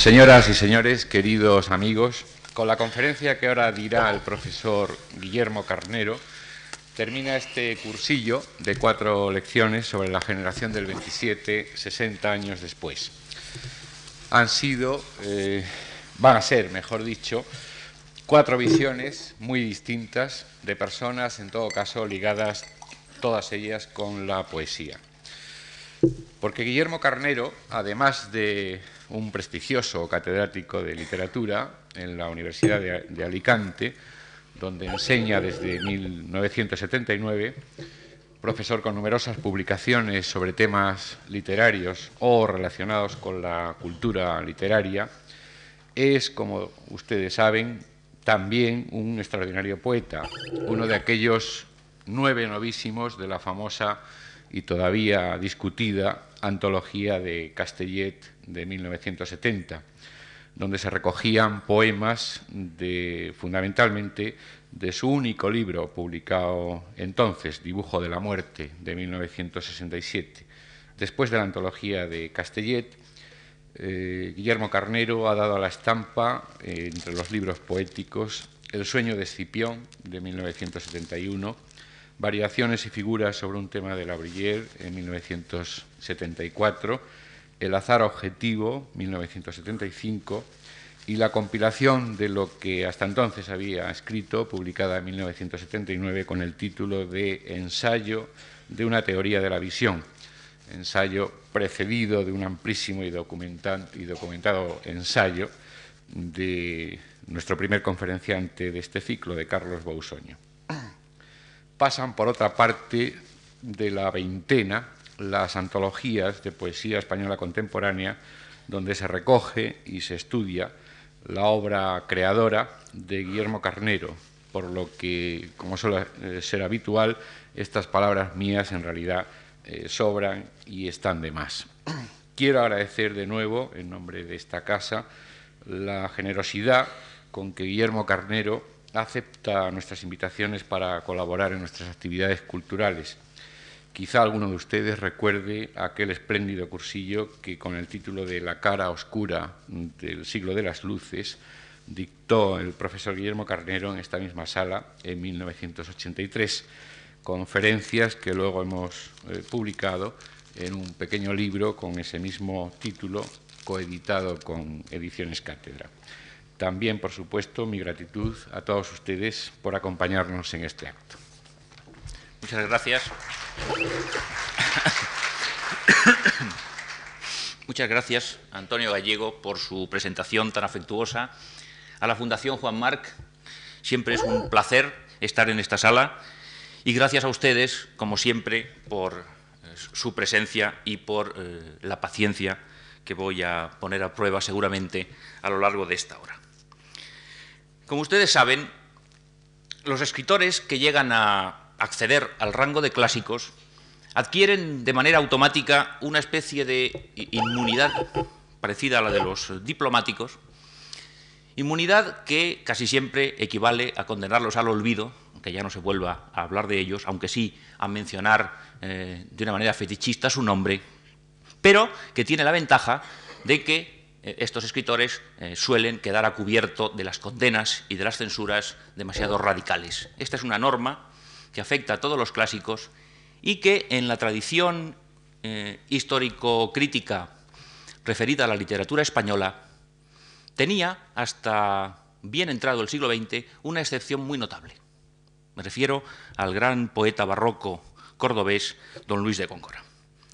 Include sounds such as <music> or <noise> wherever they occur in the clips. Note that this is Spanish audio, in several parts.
Señoras y señores, queridos amigos, con la conferencia que ahora dirá el profesor Guillermo Carnero, termina este cursillo de cuatro lecciones sobre la generación del 27, 60 años después. Han sido, eh, van a ser, mejor dicho, cuatro visiones muy distintas de personas, en todo caso, ligadas todas ellas con la poesía. Porque Guillermo Carnero, además de un prestigioso catedrático de literatura en la Universidad de, Alicante, donde enseña desde 1979, profesor con numerosas publicaciones sobre temas literarios o relacionados con la cultura literaria, es, como ustedes saben, también un extraordinario poeta, uno de aquellos nueve novísimos de la famosa y todavía discutida antología de Castellet de 1970, donde se recogían poemas de, fundamentalmente de su único libro publicado entonces, Dibujo de la Muerte, de 1967. Después de la antología de Castellet, eh, Guillermo Carnero ha dado a la estampa, eh, entre los libros poéticos, El sueño de Escipión, de 1971, Variaciones y figuras sobre un tema de la en 1974, El azar objetivo, 1975, y la compilación de lo que hasta entonces había escrito, publicada en 1979 con el título de Ensayo de una teoría de la visión, ensayo precedido de un amplísimo y, y documentado ensayo de nuestro primer conferenciante de este ciclo, de Carlos Bausoño pasan por otra parte de la veintena las antologías de poesía española contemporánea, donde se recoge y se estudia la obra creadora de Guillermo Carnero, por lo que, como suele eh, ser habitual, estas palabras mías en realidad eh, sobran y están de más. <clears throat> Quiero agradecer de nuevo, en nombre de esta casa, la generosidad con que Guillermo Carnero acepta nuestras invitaciones para colaborar en nuestras actividades culturales. Quizá alguno de ustedes recuerde aquel espléndido cursillo que con el título de La cara oscura del siglo de las luces dictó el profesor Guillermo Carnero en esta misma sala en 1983, conferencias que luego hemos eh, publicado en un pequeño libro con ese mismo título, coeditado con Ediciones Cátedra. También, por supuesto, mi gratitud a todos ustedes por acompañarnos en este acto. Muchas gracias. <coughs> Muchas gracias, Antonio Gallego, por su presentación tan afectuosa. A la Fundación Juan Marc, siempre es un placer estar en esta sala. Y gracias a ustedes, como siempre, por eh, su presencia y por eh, la paciencia que voy a poner a prueba seguramente a lo largo de esta hora. Como ustedes saben, los escritores que llegan a acceder al rango de clásicos adquieren de manera automática una especie de inmunidad parecida a la de los diplomáticos, inmunidad que casi siempre equivale a condenarlos al olvido, aunque ya no se vuelva a hablar de ellos, aunque sí a mencionar eh, de una manera fetichista su nombre, pero que tiene la ventaja de que estos escritores eh, suelen quedar a cubierto de las condenas y de las censuras demasiado radicales. Esta es una norma que afecta a todos los clásicos y que en la tradición eh, histórico-crítica referida a la literatura española tenía, hasta bien entrado el siglo XX, una excepción muy notable. Me refiero al gran poeta barroco cordobés, don Luis de Góngora.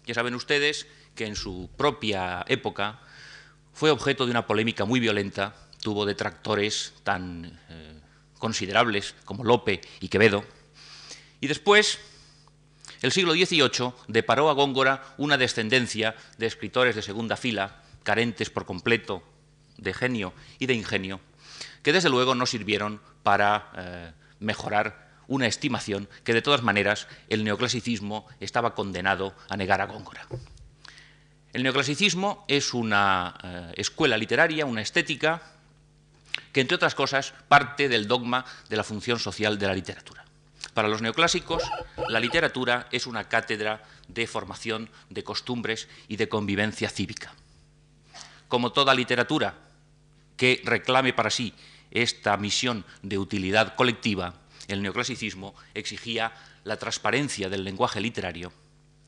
Ya saben ustedes que en su propia época fue objeto de una polémica muy violenta, tuvo detractores tan eh, considerables como Lope y Quevedo, y después el siglo XVIII deparó a Góngora una descendencia de escritores de segunda fila, carentes por completo de genio y de ingenio, que desde luego no sirvieron para eh, mejorar una estimación que de todas maneras el neoclasicismo estaba condenado a negar a Góngora. El neoclasicismo es una eh, escuela literaria, una estética, que entre otras cosas parte del dogma de la función social de la literatura. Para los neoclásicos, la literatura es una cátedra de formación de costumbres y de convivencia cívica. como toda literatura que reclame para sí esta misión de utilidad colectiva, el neoclasicismo exigía la transparencia del lenguaje literario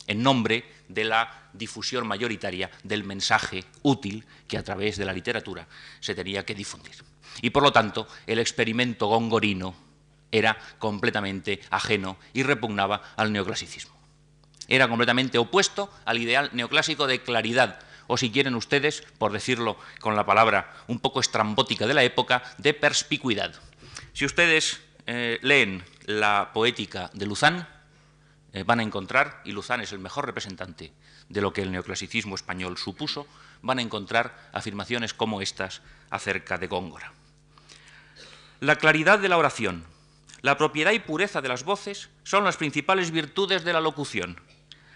en nombre de la difusión mayoritaria del mensaje útil que a través de la literatura se tenía que difundir. Y por lo tanto, el experimento gongorino era completamente ajeno y repugnaba al neoclasicismo. Era completamente opuesto al ideal neoclásico de claridad, o si quieren ustedes, por decirlo con la palabra un poco estrambótica de la época, de perspicuidad. Si ustedes eh, leen la poética de Luzán, eh, van a encontrar, y Luzán es el mejor representante de lo que el neoclasicismo español supuso, van a encontrar afirmaciones como estas acerca de Góngora. La claridad de la oración, la propiedad y pureza de las voces son las principales virtudes de la locución.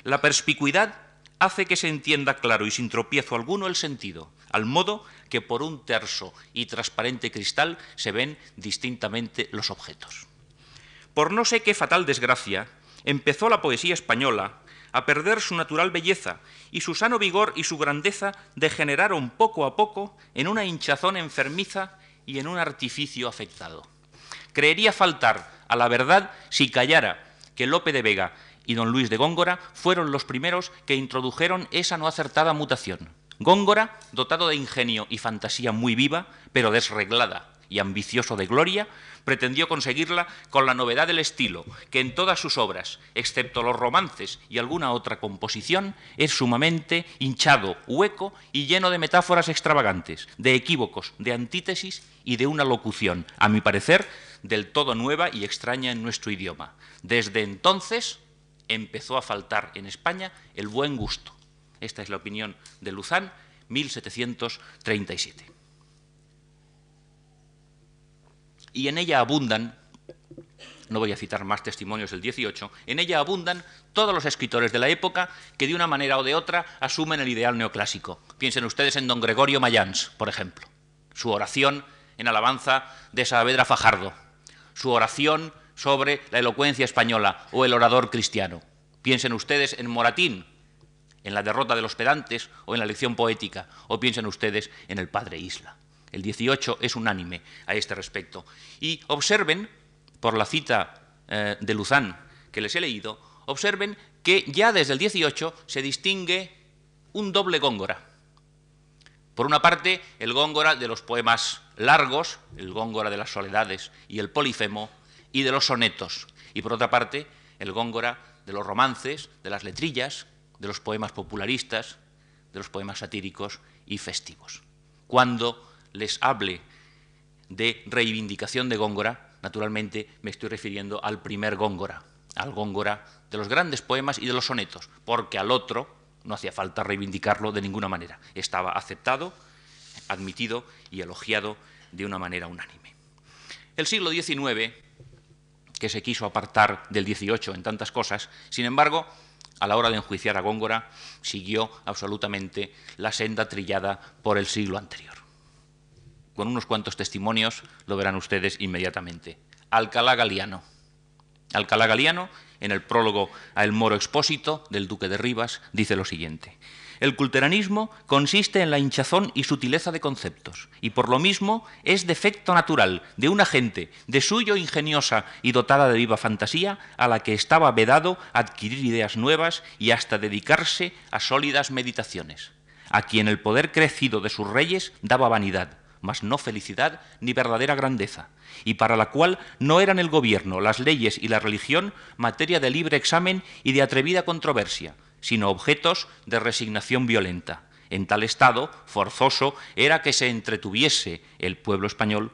La perspicuidad hace que se entienda claro y sin tropiezo alguno el sentido, al modo que por un terso y transparente cristal se ven distintamente los objetos. Por no sé qué fatal desgracia, empezó la poesía española a perder su natural belleza y su sano vigor y su grandeza degeneraron poco a poco en una hinchazón enfermiza y en un artificio afectado. Creería faltar a la verdad si callara que Lope de Vega y don Luis de Góngora fueron los primeros que introdujeron esa no acertada mutación. Góngora, dotado de ingenio y fantasía muy viva, pero desreglada y ambicioso de gloria, pretendió conseguirla con la novedad del estilo, que en todas sus obras, excepto los romances y alguna otra composición, es sumamente hinchado, hueco y lleno de metáforas extravagantes, de equívocos, de antítesis y de una locución, a mi parecer, del todo nueva y extraña en nuestro idioma. Desde entonces empezó a faltar en España el buen gusto. Esta es la opinión de Luzán, 1737. Y en ella abundan, no voy a citar más testimonios del 18, en ella abundan todos los escritores de la época que de una manera o de otra asumen el ideal neoclásico. Piensen ustedes en don Gregorio Mayans, por ejemplo, su oración en alabanza de Saavedra Fajardo, su oración sobre la elocuencia española o el orador cristiano. Piensen ustedes en Moratín, en la derrota de los pedantes o en la lección poética, o piensen ustedes en el padre Isla. El 18 es unánime a este respecto. Y observen, por la cita eh, de Luzán que les he leído, observen que ya desde el 18 se distingue un doble góngora. Por una parte, el góngora de los poemas largos, el góngora de las soledades y el polifemo, y de los sonetos. Y por otra parte, el góngora de los romances, de las letrillas, de los poemas popularistas, de los poemas satíricos y festivos. Cuando les hable de reivindicación de Góngora, naturalmente me estoy refiriendo al primer Góngora, al Góngora de los grandes poemas y de los sonetos, porque al otro no hacía falta reivindicarlo de ninguna manera. Estaba aceptado, admitido y elogiado de una manera unánime. El siglo XIX, que se quiso apartar del XVIII en tantas cosas, sin embargo, a la hora de enjuiciar a Góngora, siguió absolutamente la senda trillada por el siglo anterior con unos cuantos testimonios, lo verán ustedes inmediatamente. Alcalá Galiano. Alcalá Galiano, en el prólogo a El Moro Expósito del Duque de Rivas, dice lo siguiente. El culteranismo consiste en la hinchazón y sutileza de conceptos, y por lo mismo es defecto natural de una gente de suyo ingeniosa y dotada de viva fantasía, a la que estaba vedado adquirir ideas nuevas y hasta dedicarse a sólidas meditaciones, a quien el poder crecido de sus reyes daba vanidad, mas no felicidad ni verdadera grandeza, y para la cual no eran el gobierno, las leyes y la religión materia de libre examen y de atrevida controversia, sino objetos de resignación violenta. En tal estado, forzoso era que se entretuviese el pueblo español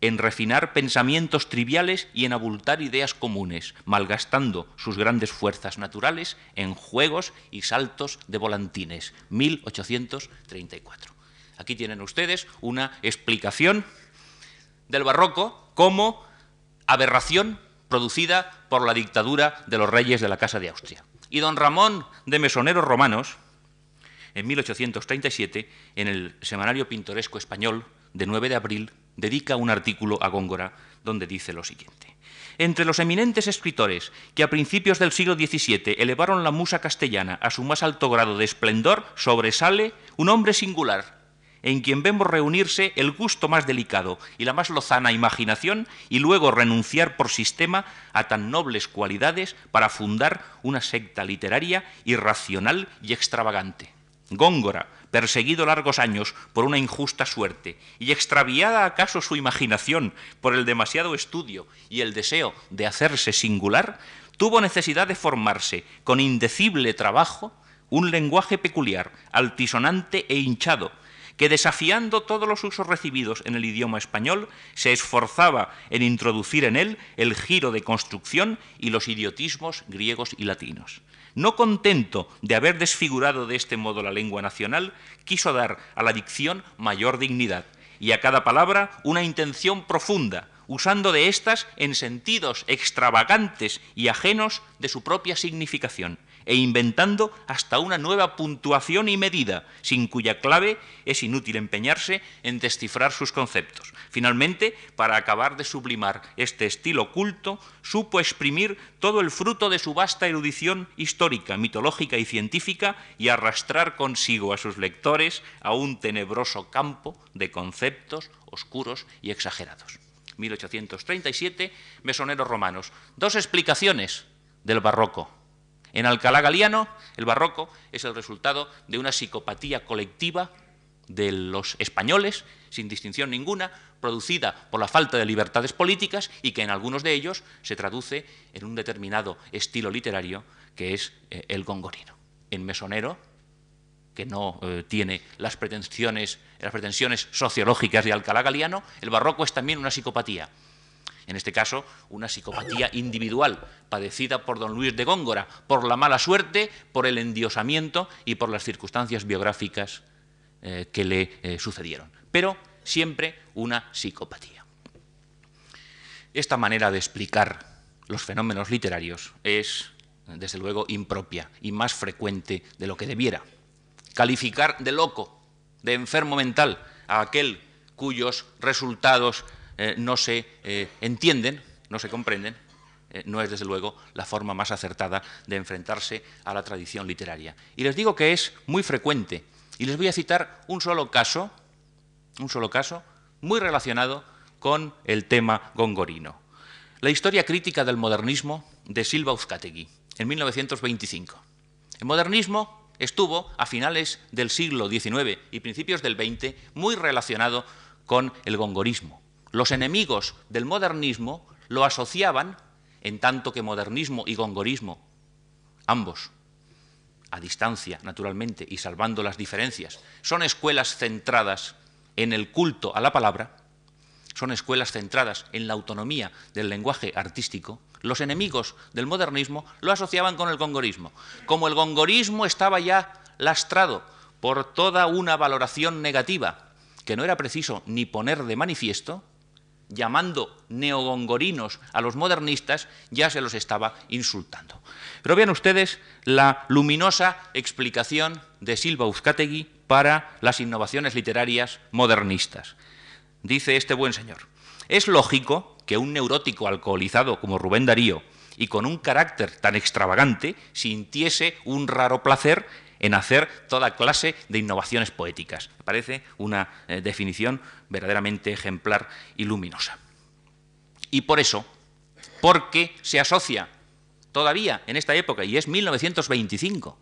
en refinar pensamientos triviales y en abultar ideas comunes, malgastando sus grandes fuerzas naturales en juegos y saltos de volantines. 1834. Aquí tienen ustedes una explicación del barroco como aberración producida por la dictadura de los reyes de la Casa de Austria. Y don Ramón de Mesoneros Romanos, en 1837, en el Semanario Pintoresco Español de 9 de abril, dedica un artículo a Góngora donde dice lo siguiente. Entre los eminentes escritores que a principios del siglo XVII elevaron la musa castellana a su más alto grado de esplendor, sobresale un hombre singular, en quien vemos reunirse el gusto más delicado y la más lozana imaginación y luego renunciar por sistema a tan nobles cualidades para fundar una secta literaria irracional y extravagante. Góngora, perseguido largos años por una injusta suerte y extraviada acaso su imaginación por el demasiado estudio y el deseo de hacerse singular, tuvo necesidad de formarse con indecible trabajo un lenguaje peculiar, altisonante e hinchado, que desafiando todos los usos recibidos en el idioma español, se esforzaba en introducir en él el giro de construcción y los idiotismos griegos y latinos. No contento de haber desfigurado de este modo la lengua nacional, quiso dar a la dicción mayor dignidad y a cada palabra una intención profunda, usando de éstas en sentidos extravagantes y ajenos de su propia significación e inventando hasta una nueva puntuación y medida, sin cuya clave es inútil empeñarse en descifrar sus conceptos. Finalmente, para acabar de sublimar este estilo culto, supo exprimir todo el fruto de su vasta erudición histórica, mitológica y científica y arrastrar consigo a sus lectores a un tenebroso campo de conceptos oscuros y exagerados. 1837, Mesoneros romanos. Dos explicaciones del barroco en Alcalá Galiano, el barroco es el resultado de una psicopatía colectiva de los españoles, sin distinción ninguna, producida por la falta de libertades políticas y que en algunos de ellos se traduce en un determinado estilo literario que es eh, el gongorino. En Mesonero, que no eh, tiene las pretensiones, las pretensiones sociológicas de Alcalá Galiano, el barroco es también una psicopatía en este caso una psicopatía individual padecida por don Luis de Góngora, por la mala suerte, por el endiosamiento y por las circunstancias biográficas eh, que le eh, sucedieron. Pero siempre una psicopatía. Esta manera de explicar los fenómenos literarios es, desde luego, impropia y más frecuente de lo que debiera. Calificar de loco, de enfermo mental, a aquel cuyos resultados eh, no se eh, entienden, no se comprenden, eh, no es desde luego la forma más acertada de enfrentarse a la tradición literaria. Y les digo que es muy frecuente, y les voy a citar un solo caso, un solo caso, muy relacionado con el tema gongorino. La historia crítica del modernismo de Silva Uzcategui, en 1925. El modernismo estuvo a finales del siglo XIX y principios del XX muy relacionado con el gongorismo los enemigos del modernismo lo asociaban, en tanto que modernismo y gongorismo, ambos, a distancia, naturalmente, y salvando las diferencias, son escuelas centradas en el culto a la palabra, son escuelas centradas en la autonomía del lenguaje artístico, los enemigos del modernismo lo asociaban con el gongorismo. Como el gongorismo estaba ya lastrado por toda una valoración negativa que no era preciso ni poner de manifiesto, llamando neogongorinos a los modernistas, ya se los estaba insultando. Pero vean ustedes la luminosa explicación de Silva Uzcategui para las innovaciones literarias modernistas. Dice este buen señor, es lógico que un neurótico alcoholizado como Rubén Darío y con un carácter tan extravagante sintiese un raro placer en hacer toda clase de innovaciones poéticas. Me parece una eh, definición verdaderamente ejemplar y luminosa. Y por eso, porque se asocia todavía en esta época, y es 1925,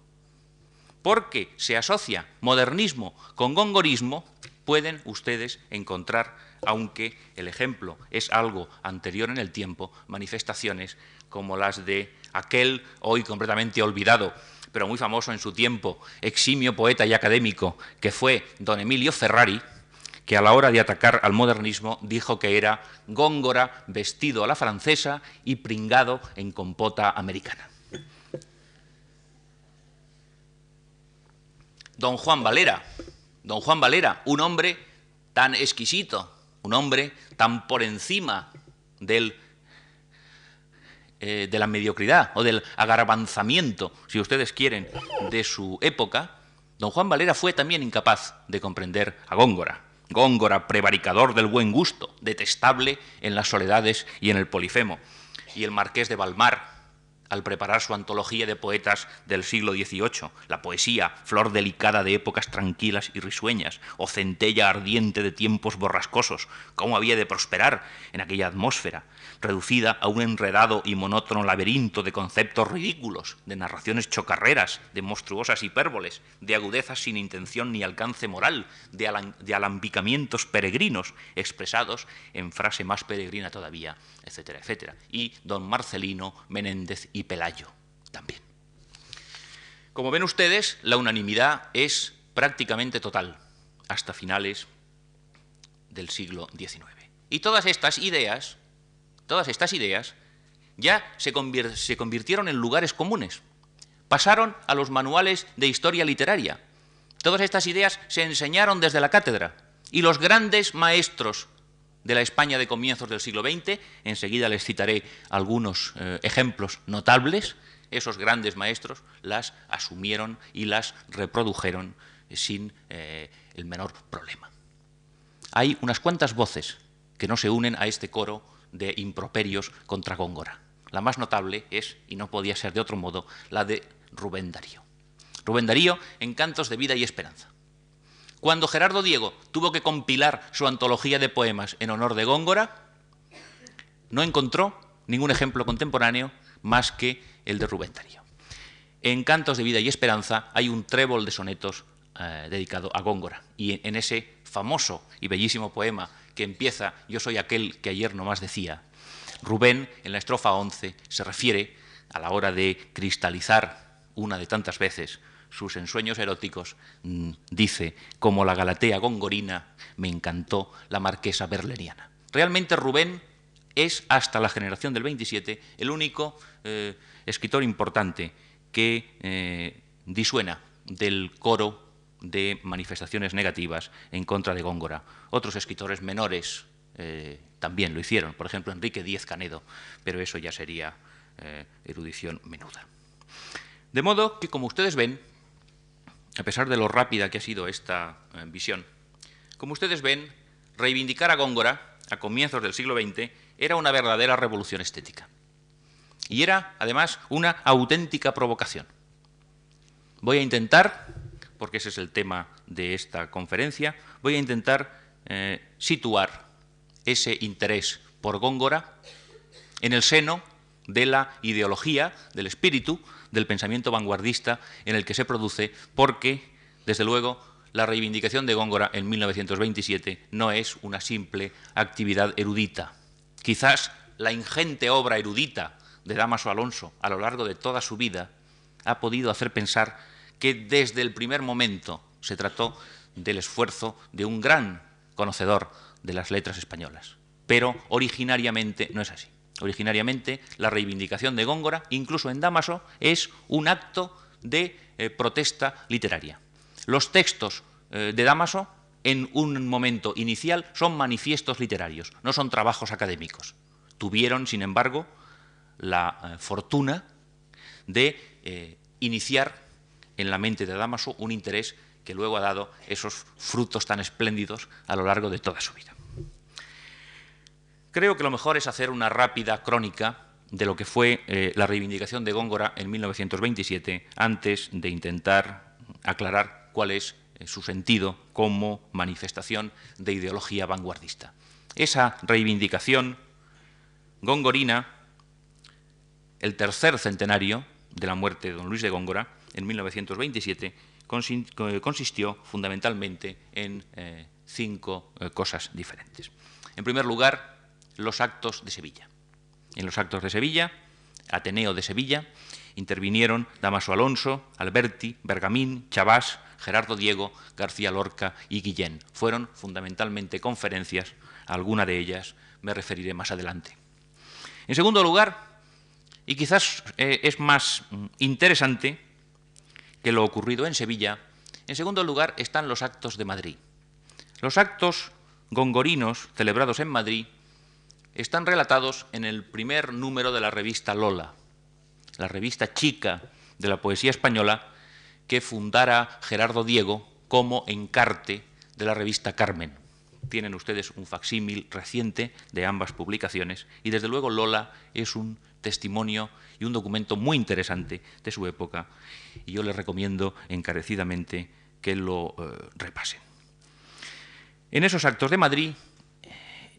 porque se asocia modernismo con gongorismo, pueden ustedes encontrar, aunque el ejemplo es algo anterior en el tiempo, manifestaciones como las de aquel hoy completamente olvidado pero muy famoso en su tiempo, eximio poeta y académico, que fue don Emilio Ferrari, que a la hora de atacar al modernismo dijo que era góngora vestido a la francesa y pringado en compota americana. Don Juan Valera, don Juan Valera, un hombre tan exquisito, un hombre tan por encima del eh, de la mediocridad o del agarabanzamiento, si ustedes quieren, de su época, don Juan Valera fue también incapaz de comprender a Góngora. Góngora, prevaricador del buen gusto, detestable en las soledades y en el polifemo. Y el marqués de Balmar, al preparar su antología de poetas del siglo XVIII, la poesía, flor delicada de épocas tranquilas y risueñas, o centella ardiente de tiempos borrascosos, cómo había de prosperar en aquella atmósfera, reducida a un enredado y monótono laberinto de conceptos ridículos, de narraciones chocarreras, de monstruosas hipérboles, de agudezas sin intención ni alcance moral, de, alambicamientos peregrinos expresados en frase más peregrina todavía, etcétera, etcétera. Y don Marcelino, Menéndez y Pelayo también. Como ven ustedes, la unanimidad es prácticamente total hasta finales del siglo XIX. Y todas estas ideas todas estas ideas ya se, convirtieron en lugares comunes, pasaron a los manuales de historia literaria. Todas estas ideas se enseñaron desde la cátedra y los grandes maestros de la España de comienzos del siglo XX, enseguida les citaré algunos eh, ejemplos notables, esos grandes maestros las asumieron y las reprodujeron sin eh, el menor problema. Hay unas cuantas voces que no se unen a este coro de improperios contra Góngora. La más notable es, y no podía ser de otro modo, la de Rubén Darío. Rubén Darío en Cantos de Vida y Esperanza. Cuando Gerardo Diego tuvo que compilar su antología de poemas en honor de Góngora, no encontró ningún ejemplo contemporáneo más que el de Rubén Darío. En Cantos de Vida y Esperanza hay un trébol de sonetos eh, dedicado a Góngora, y en ese famoso y bellísimo poema que empieza Yo soy aquel que ayer nomás decía, Rubén en la estrofa 11 se refiere a la hora de cristalizar una de tantas veces sus ensueños eróticos, mm, dice, como la Galatea gongorina, me encantó la marquesa berleriana. Realmente Rubén es, hasta la generación del 27, el único eh, escritor importante que eh, disuena del coro de manifestaciones negativas en contra de Góngora. Otros escritores menores eh, también lo hicieron, por ejemplo Enrique Díez Canedo, pero eso ya sería erudición menuda. De modo que, como ustedes ven, a pesar de lo rápida que ha sido esta eh, visión, como ustedes ven, reivindicar a Góngora a comienzos del siglo XX era una verdadera revolución estética. Y era, además, una auténtica provocación. Voy a intentar porque ese es el tema de esta conferencia, voy a intentar eh, situar ese interés por Góngora en el seno de la ideología, del espíritu, del pensamiento vanguardista en el que se produce, porque, desde luego, la reivindicación de Góngora en 1927 no es una simple actividad erudita. Quizás la ingente obra erudita de Damaso Alonso a lo largo de toda su vida ha podido hacer pensar que desde el primer momento se trató del esfuerzo de un gran conocedor de las letras españolas. Pero originariamente no es así. Originariamente la reivindicación de Góngora, incluso en Damaso, es un acto de eh, protesta literaria. Los textos eh, de Damaso, en un momento inicial, son manifiestos literarios, no son trabajos académicos. Tuvieron, sin embargo, la eh, fortuna de iniciar en la mente de Damaso un interés que luego ha dado esos frutos tan espléndidos a lo largo de toda su vida. Creo que lo mejor es hacer una rápida crónica de lo que fue eh, la reivindicación de Góngora en 1927 antes de intentar aclarar cuál es eh, su sentido como manifestación de ideología vanguardista. Esa reivindicación gongorina, el tercer centenario de la muerte de don Luis de Góngora, en 1927 consistió fundamentalmente en eh, cinco cosas diferentes. En primer lugar, los actos de Sevilla. En los actos de Sevilla, Ateneo de Sevilla, intervinieron Damaso Alonso, Alberti, Bergamín, Chavás, Gerardo Diego, García Lorca y Guillén. Fueron fundamentalmente conferencias, a alguna de ellas me referiré más adelante. En segundo lugar, y quizás eh, es más mm, interesante, que lo ocurrido en Sevilla, en segundo lugar están los actos de Madrid. Los actos gongorinos celebrados en Madrid están relatados en el primer número de la revista Lola, la revista chica de la poesía española que fundara Gerardo Diego como encarte de la revista Carmen. tienen ustedes un facsímil reciente de ambas publicaciones y desde luego Lola es un testimonio y un documento muy interesante de su época y yo les recomiendo encarecidamente que lo eh, repasen. En esos actos de Madrid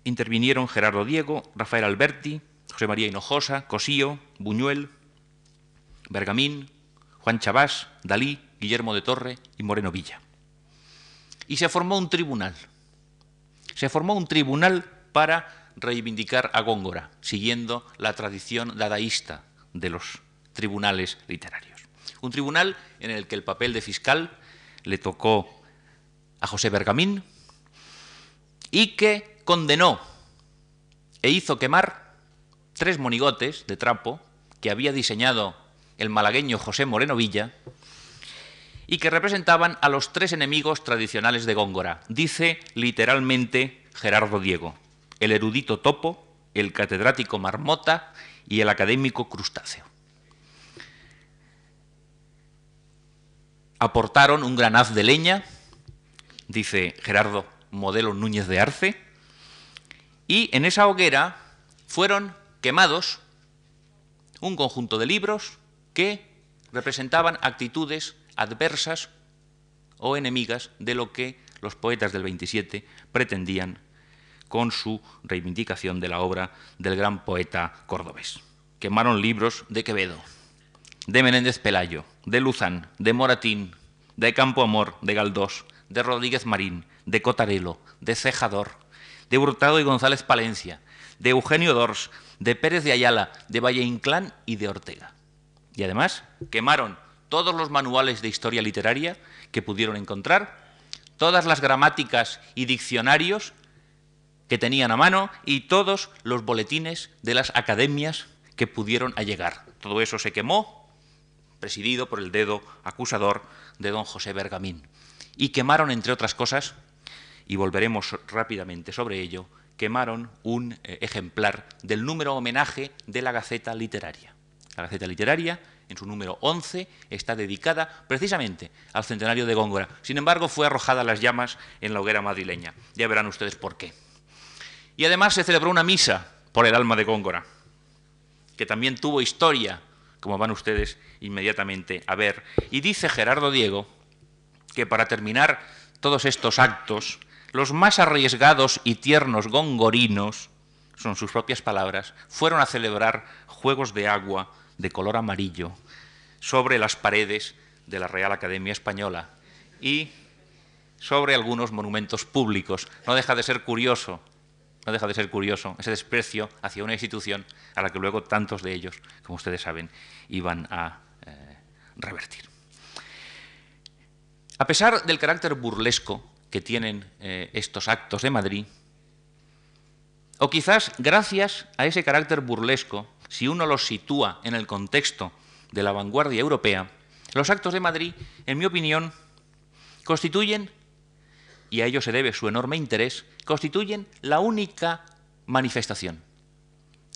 intervinieron Gerardo Diego, Rafael Alberti, José María Hinojosa, Cosío, Buñuel, Bergamín, Juan Chabás, Dalí, Guillermo de Torre y Moreno Villa. Y se formó un tribunal. Se formó un tribunal para reivindicar a Góngora, siguiendo la tradición dadaísta de los tribunales literarios. Un tribunal en el que el papel de fiscal le tocó a José Bergamín y que condenó e hizo quemar tres monigotes de trapo que había diseñado el malagueño José Moreno Villa y que representaban a los tres enemigos tradicionales de Góngora. Dice literalmente Gerardo Diego, el erudito topo, el catedrático marmota y el académico crustáceo. Aportaron un gran haz de leña, dice Gerardo Modelo Núñez de Arce, y en esa hoguera fueron quemados un conjunto de libros que representaban actitudes adversas o enemigas de lo que los poetas del 27 pretendían con su reivindicación de la obra del gran poeta cordobés. Quemaron libros de Quevedo, de Menéndez Pelayo, de Luzán, de Moratín, de Campo Amor, de Galdós, de Rodríguez Marín, de Cotarelo, de Cejador, de Hurtado y González Palencia, de Eugenio Dors, de Pérez de Ayala, de Valle Inclán y de Ortega. Y además quemaron todos los manuales de historia literaria que pudieron encontrar, todas las gramáticas y diccionarios que tenían a mano y todos los boletines de las academias que pudieron allegar. Todo eso se quemó, presidido por el dedo acusador de don José Bergamín. Y quemaron, entre otras cosas, y volveremos rápidamente sobre ello, quemaron un eh, ejemplar del número homenaje de la Gaceta Literaria. La Gaceta Literaria, en su número 11, está dedicada precisamente al centenario de Góngora. Sin embargo, fue arrojada a las llamas en la hoguera madrileña. Ya verán ustedes por qué. Y además se celebró una misa por el alma de Góngora, que también tuvo historia, como van ustedes inmediatamente a ver. Y dice Gerardo Diego que para terminar todos estos actos, los más arriesgados y tiernos gongorinos, son sus propias palabras, fueron a celebrar juegos de agua de color amarillo sobre las paredes de la Real Academia Española y sobre algunos monumentos públicos. No deja de ser curioso no deja de ser curioso ese desprecio hacia una institución a la que luego tantos de ellos, como ustedes saben, iban a eh, revertir. A pesar del carácter burlesco que tienen eh, estos actos de Madrid, o quizás gracias a ese carácter burlesco, si uno los sitúa en el contexto de la vanguardia europea, los actos de Madrid, en mi opinión, constituyen y a ello se debe su enorme interés, constituyen la única manifestación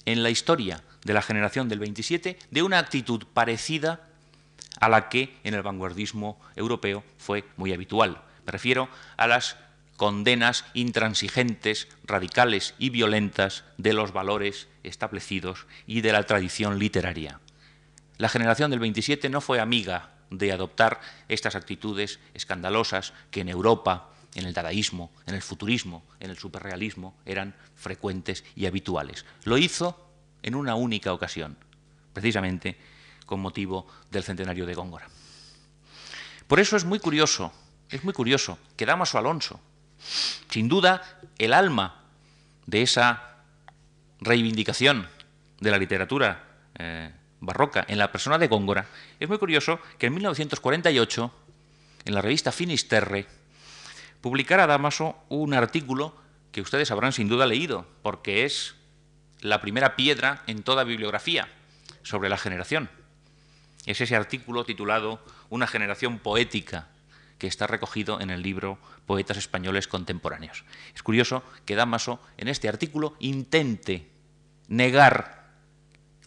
en la historia de la generación del 27 de una actitud parecida a la que en el vanguardismo europeo fue muy habitual. Me refiero a las condenas intransigentes, radicales y violentas de los valores establecidos y de la tradición literaria. La generación del 27 no fue amiga de adoptar estas actitudes escandalosas que en Europa en el dadaísmo, en el futurismo, en el superrealismo, eran frecuentes y habituales. Lo hizo en una única ocasión, precisamente con motivo del centenario de Góngora. Por eso es muy curioso, es muy curioso que Damaso Alonso, sin duda el alma de esa reivindicación de la literatura eh, barroca en la persona de Góngora, es muy curioso que en 1948, en la revista Finisterre, publicara Damaso un artículo que ustedes habrán sin duda leído, porque es la primera piedra en toda bibliografía sobre la generación. Es ese artículo titulado Una generación poética, que está recogido en el libro Poetas Españoles Contemporáneos. Es curioso que Damaso en este artículo intente negar,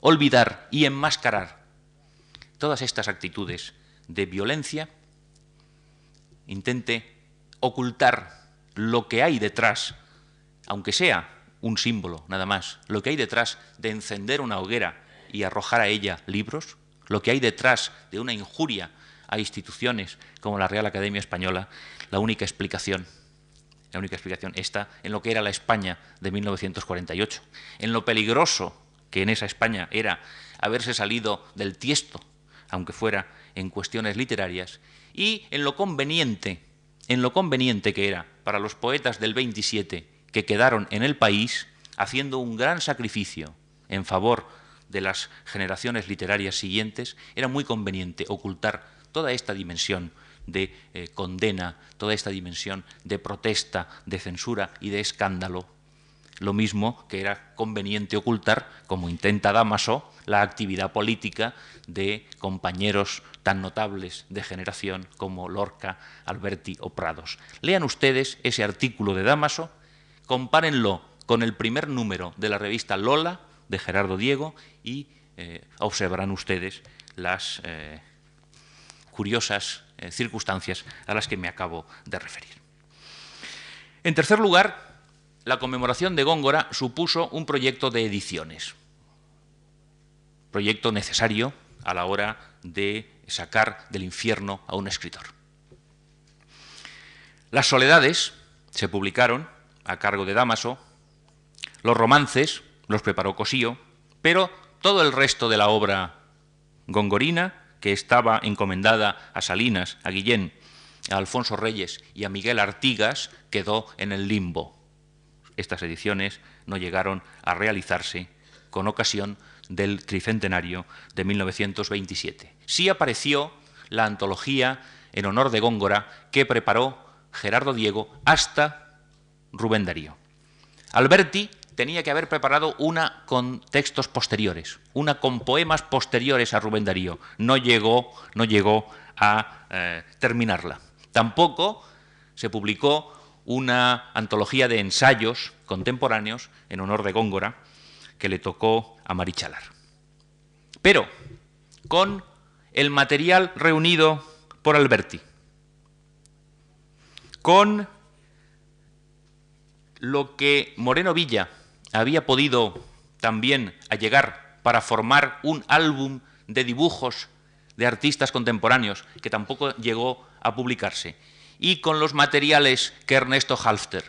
olvidar y enmascarar todas estas actitudes de violencia, intente ocultar lo que hay detrás, aunque sea un símbolo nada más, lo que hay detrás de encender una hoguera y arrojar a ella libros, lo que hay detrás de una injuria a instituciones como la Real Academia Española, la única explicación, la única explicación está en lo que era la España de 1948, en lo peligroso que en esa España era haberse salido del tiesto, aunque fuera en cuestiones literarias, y en lo conveniente, en lo conveniente que era para los poetas del 27 que quedaron en el país haciendo un gran sacrificio en favor de las generaciones literarias siguientes, era muy conveniente ocultar toda esta dimensión de eh, condena, toda esta dimensión de protesta, de censura y de escándalo. Lo mismo que era conveniente ocultar, como intenta Damaso, la actividad política de compañeros tan notables de generación como Lorca, Alberti o Prados. Lean ustedes ese artículo de Damaso, compárenlo con el primer número de la revista Lola de Gerardo Diego y eh, observarán ustedes las eh, curiosas eh, circunstancias a las que me acabo de referir. En tercer lugar, la conmemoración de Góngora supuso un proyecto de ediciones, proyecto necesario a la hora de sacar del infierno a un escritor. Las soledades se publicaron a cargo de Damaso, los romances los preparó Cosío, pero todo el resto de la obra gongorina que estaba encomendada a Salinas, a Guillén, a Alfonso Reyes y a Miguel Artigas, quedó en el limbo. Estas ediciones no llegaron a realizarse con ocasión del tricentenario de 1927. Sí apareció la antología en honor de Góngora que preparó Gerardo Diego hasta Rubén Darío. Alberti tenía que haber preparado una con textos posteriores, una con poemas posteriores a Rubén Darío. No llegó, no llegó a eh, terminarla. Tampoco se publicó una antología de ensayos contemporáneos en honor de Góngora que le tocó a Marichalar. Pero con el material reunido por Alberti, con lo que Moreno Villa había podido también allegar para formar un álbum de dibujos de artistas contemporáneos que tampoco llegó a publicarse, y con los materiales que Ernesto Halfter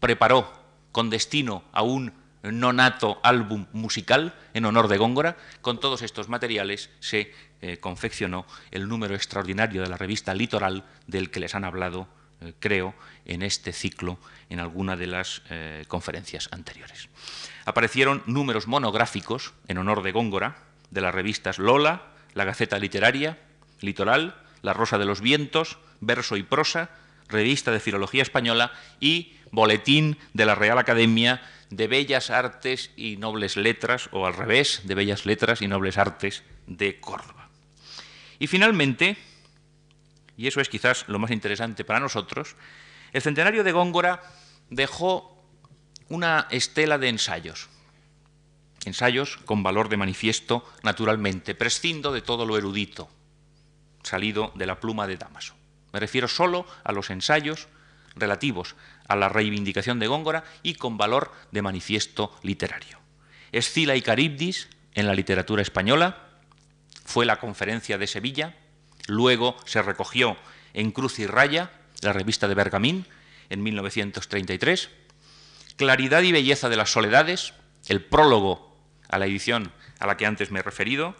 preparó con destino a un nonato álbum musical en honor de Góngora, con todos estos materiales se eh, confeccionó el número extraordinario de la revista Litoral del que les han hablado, creo, en este ciclo en alguna de las eh, conferencias anteriores. Aparecieron números monográficos en honor de Góngora de las revistas Lola, La Gaceta Literaria, Litoral, La Rosa de los Vientos, Verso y Prosa, Revista de Filología Española y Boletín de la Real Academia de Bellas Artes y Nobles Letras, o al revés, de Bellas Letras y Nobles Artes de Córdoba. Y finalmente, y eso es quizás lo más interesante para nosotros, el centenario de Góngora dejó una estela de ensayos, ensayos con valor de manifiesto, naturalmente, prescindo de todo lo erudito, salido de la pluma de Damaso. Me refiero solo a los ensayos relativos a la reivindicación de Góngora y con valor de manifiesto literario. Escila y Caribdis en la literatura española, fue la conferencia de Sevilla, luego se recogió en Cruz y Raya, la revista de Bergamín, en 1933, Claridad y Belleza de las Soledades, el prólogo a la edición a la que antes me he referido,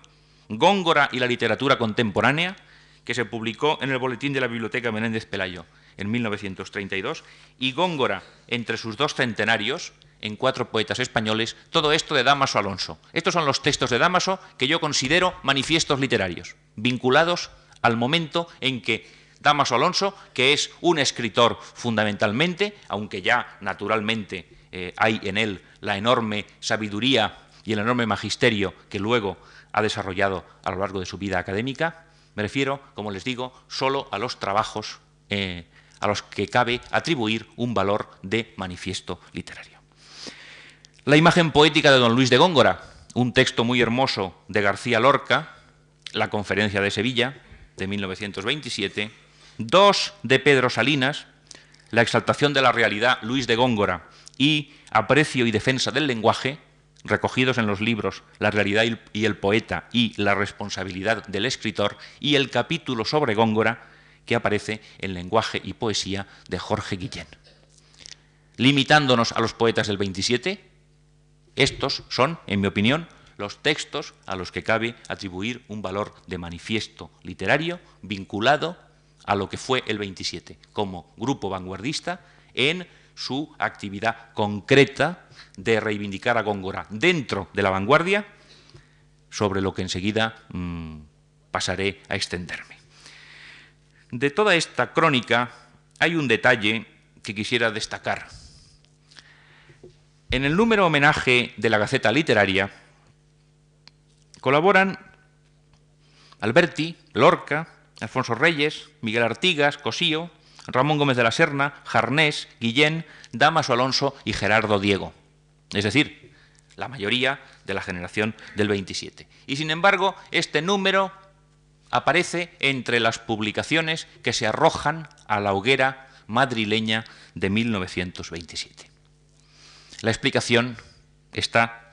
Góngora y la literatura contemporánea, que se publicó en el Boletín de la Biblioteca Menéndez Pelayo en 1932, y Góngora entre sus dos centenarios, en cuatro poetas españoles, todo esto de Damaso Alonso. Estos son los textos de Damaso que yo considero manifiestos literarios, vinculados al momento en que Damaso Alonso, que es un escritor fundamentalmente, aunque ya naturalmente eh, hay en él la enorme sabiduría y el enorme magisterio que luego ha desarrollado a lo largo de su vida académica, me refiero, como les digo, solo a los trabajos eh, a los que cabe atribuir un valor de manifiesto literario. La imagen poética de don Luis de Góngora, un texto muy hermoso de García Lorca, La Conferencia de Sevilla, de 1927, dos de Pedro Salinas, La exaltación de la realidad, Luis de Góngora, y Aprecio y defensa del lenguaje, recogidos en los libros La realidad y el poeta y La responsabilidad del escritor, y el capítulo sobre Góngora, que aparece en Lenguaje y Poesía de Jorge Guillén. Limitándonos a los poetas del 27, estos son, en mi opinión, los textos a los que cabe atribuir un valor de manifiesto literario vinculado a lo que fue el 27 como grupo vanguardista en su actividad concreta de reivindicar a Góngora dentro de la vanguardia, sobre lo que enseguida mm, pasaré a extenderme. De toda esta crónica hay un detalle que quisiera destacar. En el número homenaje de la Gaceta Literaria colaboran Alberti, Lorca, Alfonso Reyes, Miguel Artigas, Cosío, Ramón Gómez de la Serna, Jarnés, Guillén, Damaso Alonso y Gerardo Diego. Es decir, la mayoría de la generación del 27. Y sin embargo, este número aparece entre las publicaciones que se arrojan a la hoguera madrileña de 1927. La explicación está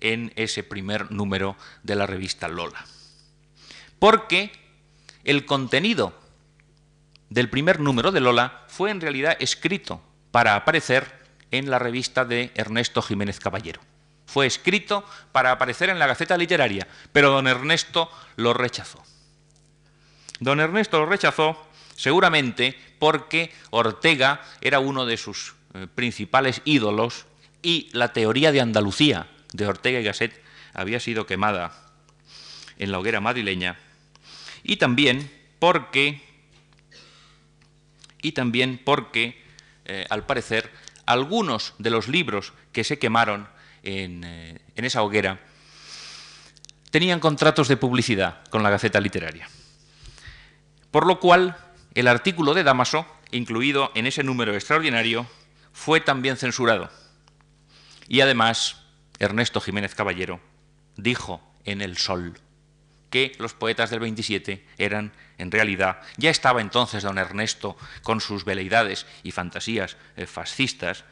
en ese primer número de la revista Lola. Porque el contenido del primer número de Lola fue en realidad escrito para aparecer en la revista de Ernesto Jiménez Caballero. Fue escrito para aparecer en la Gaceta Literaria, pero don Ernesto lo rechazó. Don Ernesto lo rechazó seguramente porque Ortega era uno de sus eh, principales ídolos y la teoría de Andalucía de Ortega y Gasset había sido quemada en la hoguera madrileña y también porque y también porque eh, al parecer algunos de los libros que se quemaron en, eh, en esa hoguera tenían contratos de publicidad con la Gaceta Literaria. Por lo cual, el artículo de Damaso, incluido en ese número extraordinario, fue también censurado. Y además, Ernesto Jiménez Caballero dijo en El Sol que los poetas del 27 eran, en realidad, ya estaba entonces don Ernesto con sus veleidades y fantasías eh, fascistas,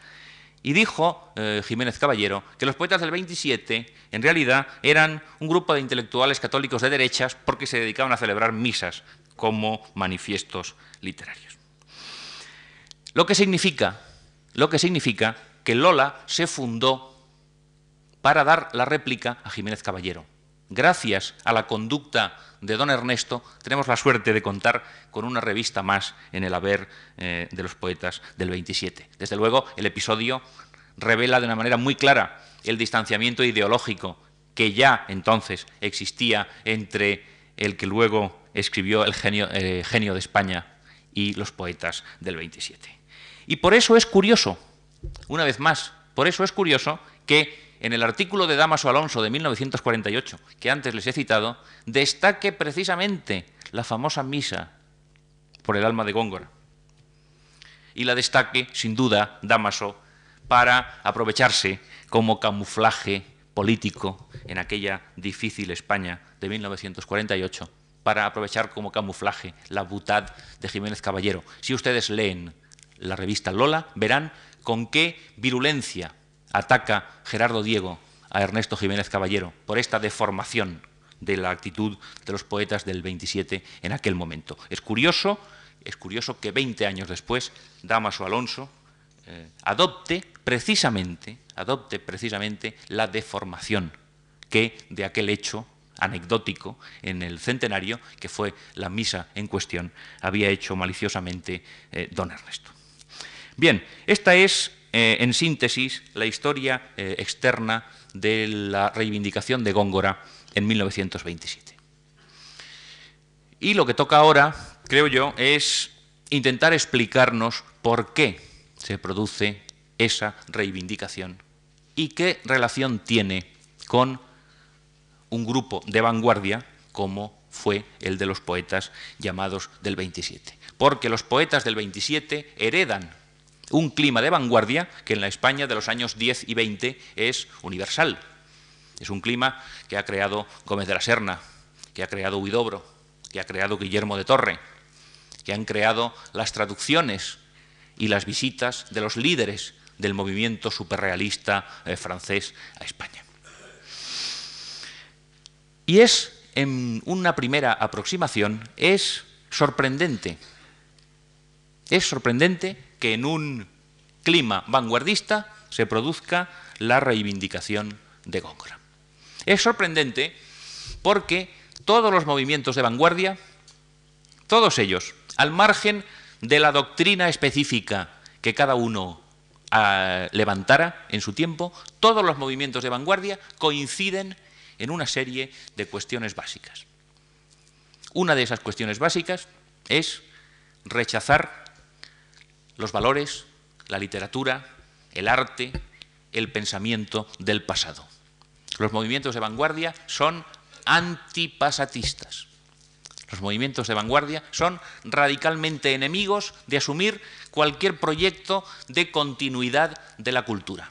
y dijo eh, Jiménez Caballero que los poetas del 27 en realidad eran un grupo de intelectuales católicos de derechas porque se dedicaban a celebrar misas como manifiestos literarios. Lo que significa, lo que significa que Lola se fundó para dar la réplica a Jiménez Caballero. Gracias a la conducta de don Ernesto, tenemos la suerte de contar con una revista más en el haber eh, de los poetas del 27. Desde luego, el episodio revela de una manera muy clara el distanciamiento ideológico que ya entonces existía entre el que luego escribió el genio, eh, genio de España y los poetas del 27. Y por eso es curioso, una vez más, por eso es curioso que en el artículo de Damaso Alonso de 1948, que antes les he citado, destaque precisamente la famosa misa por el alma de Góngora. Y la destaque, sin duda, Damaso, para aprovecharse como camuflaje político en aquella difícil España de 1948, para aprovechar como camuflaje la butad de Jiménez Caballero. Si ustedes leen la revista Lola, verán con qué virulencia ataca Gerardo Diego a Ernesto Jiménez Caballero por esta deformación de la actitud de los poetas del 27 en aquel momento. Es curioso, es curioso que 20 años después Damaso Alonso eh, adopte precisamente, adopte precisamente la deformación que de aquel hecho anecdótico en el centenario, que fue la misa en cuestión, había hecho maliciosamente eh, don Ernesto. Bien, esta es eh, en síntesis, la historia eh, externa de la reivindicación de Góngora en 1927. Y lo que toca ahora, creo yo, es intentar explicarnos por qué se produce esa reivindicación y qué relación tiene con un grupo de vanguardia como fue el de los poetas llamados del 27. Porque los poetas del 27 heredan un clima de vanguardia que en la España de los años 10 y 20 es universal. Es un clima que ha creado Gómez de la Serna, que ha creado Huidobro, que ha creado Guillermo de Torre, que han creado las traducciones y las visitas de los líderes del movimiento superrealista eh, francés a España. Y es, en una primera aproximación, es sorprendente, es sorprendente que en un clima vanguardista se produzca la reivindicación de Góngora. Es sorprendente porque todos los movimientos de vanguardia, todos ellos, al margen de la doctrina específica que cada uno ah, levantara en su tiempo, todos los movimientos de vanguardia coinciden en una serie de cuestiones básicas. Una de esas cuestiones básicas es rechazar los valores, la literatura, el arte, el pensamiento del pasado. Los movimientos de vanguardia son antipasatistas. Los movimientos de vanguardia son radicalmente enemigos de asumir cualquier proyecto de continuidad de la cultura.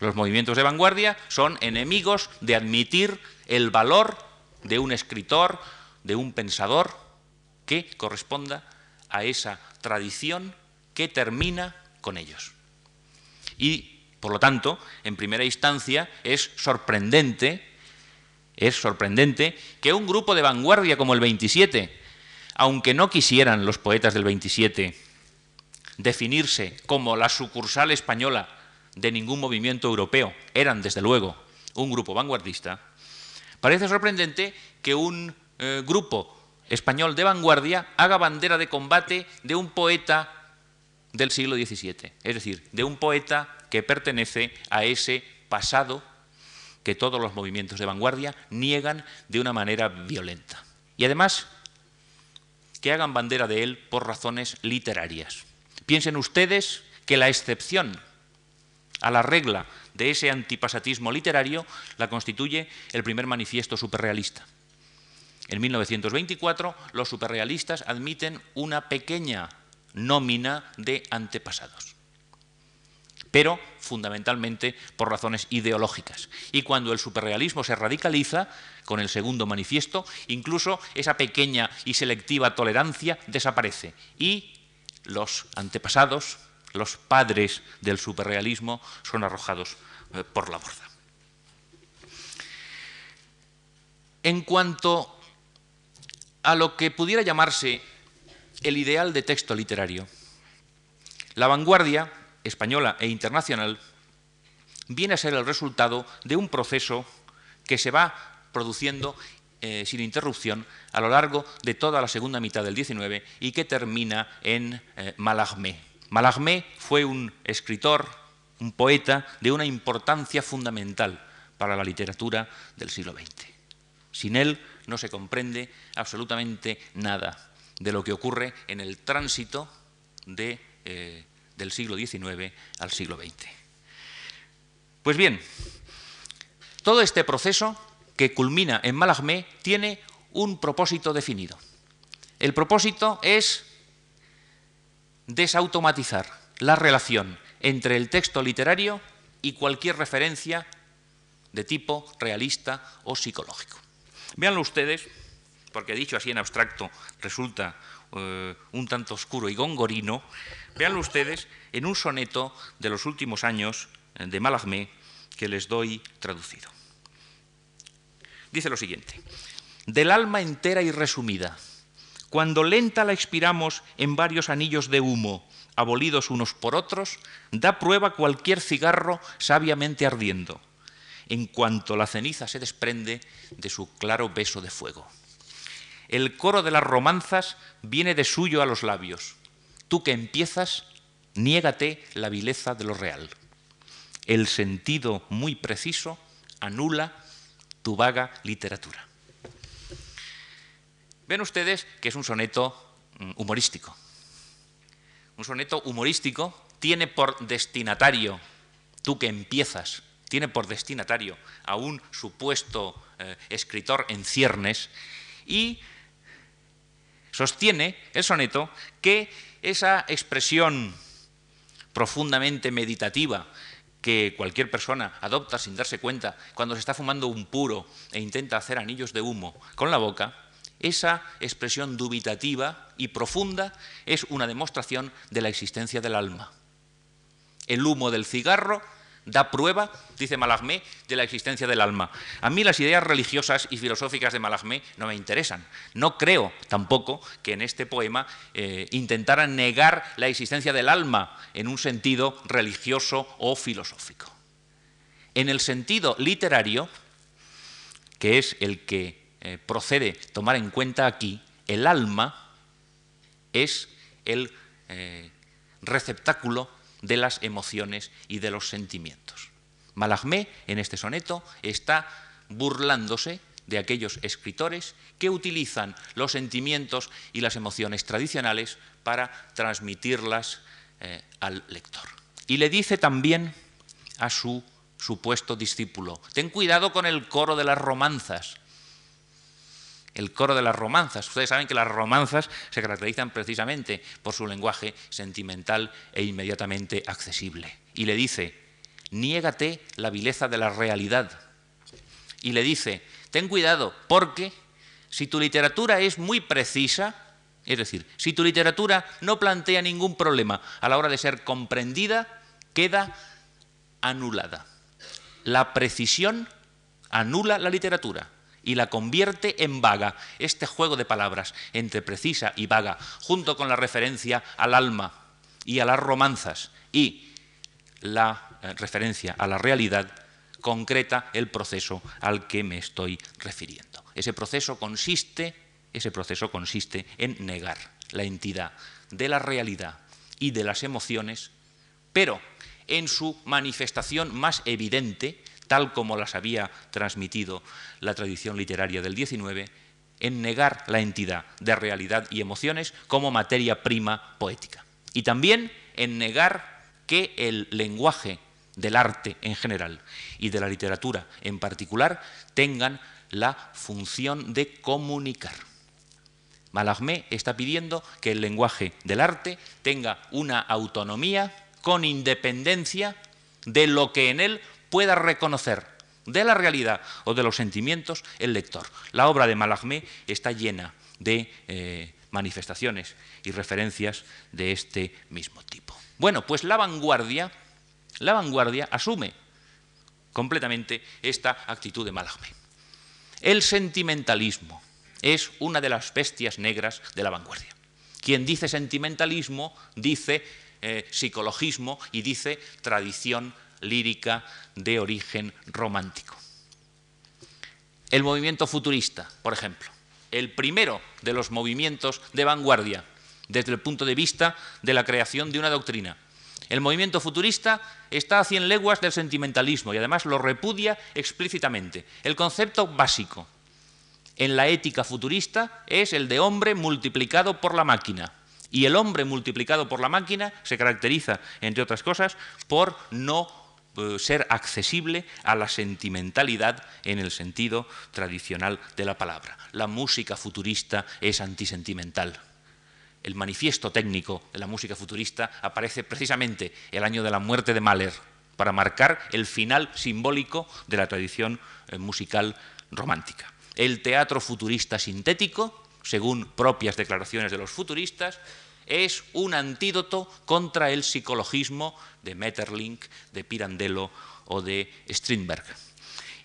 Los movimientos de vanguardia son enemigos de admitir el valor de un escritor, de un pensador que corresponda a esa tradición que termina con ellos. Y, por lo tanto, en primera instancia, es sorprendente, es sorprendente que un grupo de vanguardia como el 27, aunque no quisieran los poetas del 27 definirse como la sucursal española de ningún movimiento europeo, eran desde luego un grupo vanguardista, parece sorprendente que un eh, grupo español de vanguardia haga bandera de combate de un poeta del siglo XVII, es decir, de un poeta que pertenece a ese pasado que todos los movimientos de vanguardia niegan de una manera violenta. Y además, que hagan bandera de él por razones literarias. Piensen ustedes que la excepción a la regla de ese antipasatismo literario la constituye el primer manifiesto superrealista. En 1924 los superrealistas admiten una pequeña nómina de antepasados, pero fundamentalmente por razones ideológicas. Y cuando el superrealismo se radicaliza, con el segundo manifiesto, incluso esa pequeña y selectiva tolerancia desaparece y los antepasados, los padres del superrealismo, son arrojados eh, por la borda. En cuanto a lo que pudiera llamarse el ideal de texto literario. La vanguardia española e internacional viene a ser el resultado de un proceso que se va produciendo eh, sin interrupción a lo largo de toda la segunda mitad del XIX y que termina en eh. Mallarmé fue un escritor, un poeta de una importancia fundamental para la literatura del siglo XX. Sin él no se comprende absolutamente nada de lo que ocurre en el tránsito eh, del siglo XIX al siglo XX. Pues bien, todo este proceso que culmina en Malagmé tiene un propósito definido. El propósito es desautomatizar la relación entre el texto literario y cualquier referencia de tipo realista o psicológico. Véanlo ustedes porque dicho así en abstracto resulta eh, un tanto oscuro y gongorino, véanlo ustedes en un soneto de los últimos años eh, de Malagmé que les doy traducido. Dice lo siguiente, del alma entera y resumida, cuando lenta la expiramos en varios anillos de humo, abolidos unos por otros, da prueba cualquier cigarro sabiamente ardiendo, en cuanto la ceniza se desprende de su claro beso de fuego. El coro de las romanzas viene de suyo a los labios. Tú que empiezas, niégate la vileza de lo real. El sentido muy preciso anula tu vaga literatura. Ven ustedes que es un soneto mm, humorístico. Un soneto humorístico tiene por destinatario, tú que empiezas, tiene por destinatario a un supuesto eh, escritor en ciernes y Sostiene el soneto que esa expresión profundamente meditativa que cualquier persona adopta sin darse cuenta cuando se está fumando un puro e intenta hacer anillos de humo con la boca, esa expresión dubitativa y profunda es una demostración de la existencia del alma. El humo del cigarro da prueba, dice Malagmé, de la existencia del alma. A mí las ideas religiosas y filosóficas de Malagmé no me interesan. No creo tampoco que en este poema eh, intentaran negar la existencia del alma en un sentido religioso o filosófico. En el sentido literario, que es el que eh, procede tomar en cuenta aquí, el alma es el eh, receptáculo de las emociones y de los sentimientos. Malagmé, en este soneto, está burlándose de aquellos escritores que utilizan los sentimientos y las emociones tradicionales para transmitirlas eh, al lector. Y le dice también a su supuesto discípulo, ten cuidado con el coro de las romanzas, el coro de las romanzas. Ustedes saben que las romanzas se caracterizan precisamente por su lenguaje sentimental e inmediatamente accesible. Y le dice, niégate la vileza de la realidad. Y le dice, ten cuidado, porque si tu literatura es muy precisa, es decir, si tu literatura no plantea ningún problema a la hora de ser comprendida, queda anulada. La precisión anula la literatura y la convierte en vaga. Este juego de palabras entre precisa y vaga, junto con la referencia al alma y a las romanzas y la eh, referencia a la realidad, concreta el proceso al que me estoy refiriendo. Ese proceso consiste, ese proceso consiste en negar la entidad de la realidad y de las emociones, pero en su manifestación más evidente, tal como las había transmitido la tradición literaria del XIX, en negar la entidad de realidad y emociones como materia prima poética. Y también en negar que el lenguaje del arte en general y de la literatura en particular tengan la función de comunicar. Malagmé está pidiendo que el lenguaje del arte tenga una autonomía con independencia de lo que en él pueda reconocer de la realidad o de los sentimientos el lector. La obra de Malagmé está llena de eh, manifestaciones y referencias de este mismo tipo. Bueno, pues la vanguardia, la vanguardia asume completamente esta actitud de Malagmé. El sentimentalismo es una de las bestias negras de la vanguardia. Quien dice sentimentalismo dice eh, psicologismo y dice tradición lírica de origen romántico. El movimiento futurista, por ejemplo, el primero de los movimientos de vanguardia desde el punto de vista de la creación de una doctrina. El movimiento futurista está a cien leguas del sentimentalismo y además lo repudia explícitamente. El concepto básico en la ética futurista es el de hombre multiplicado por la máquina. Y el hombre multiplicado por la máquina se caracteriza, entre otras cosas, por no ser accesible a la sentimentalidad en el sentido tradicional de la palabra. La música futurista es antisentimental. El manifiesto técnico de la música futurista aparece precisamente el año de la muerte de Mahler, para marcar el final simbólico de la tradición eh, musical romántica. El teatro futurista sintético, según propias declaraciones de los futuristas, es un antídoto contra el psicologismo de Metterlink, de Pirandello o de Strindberg.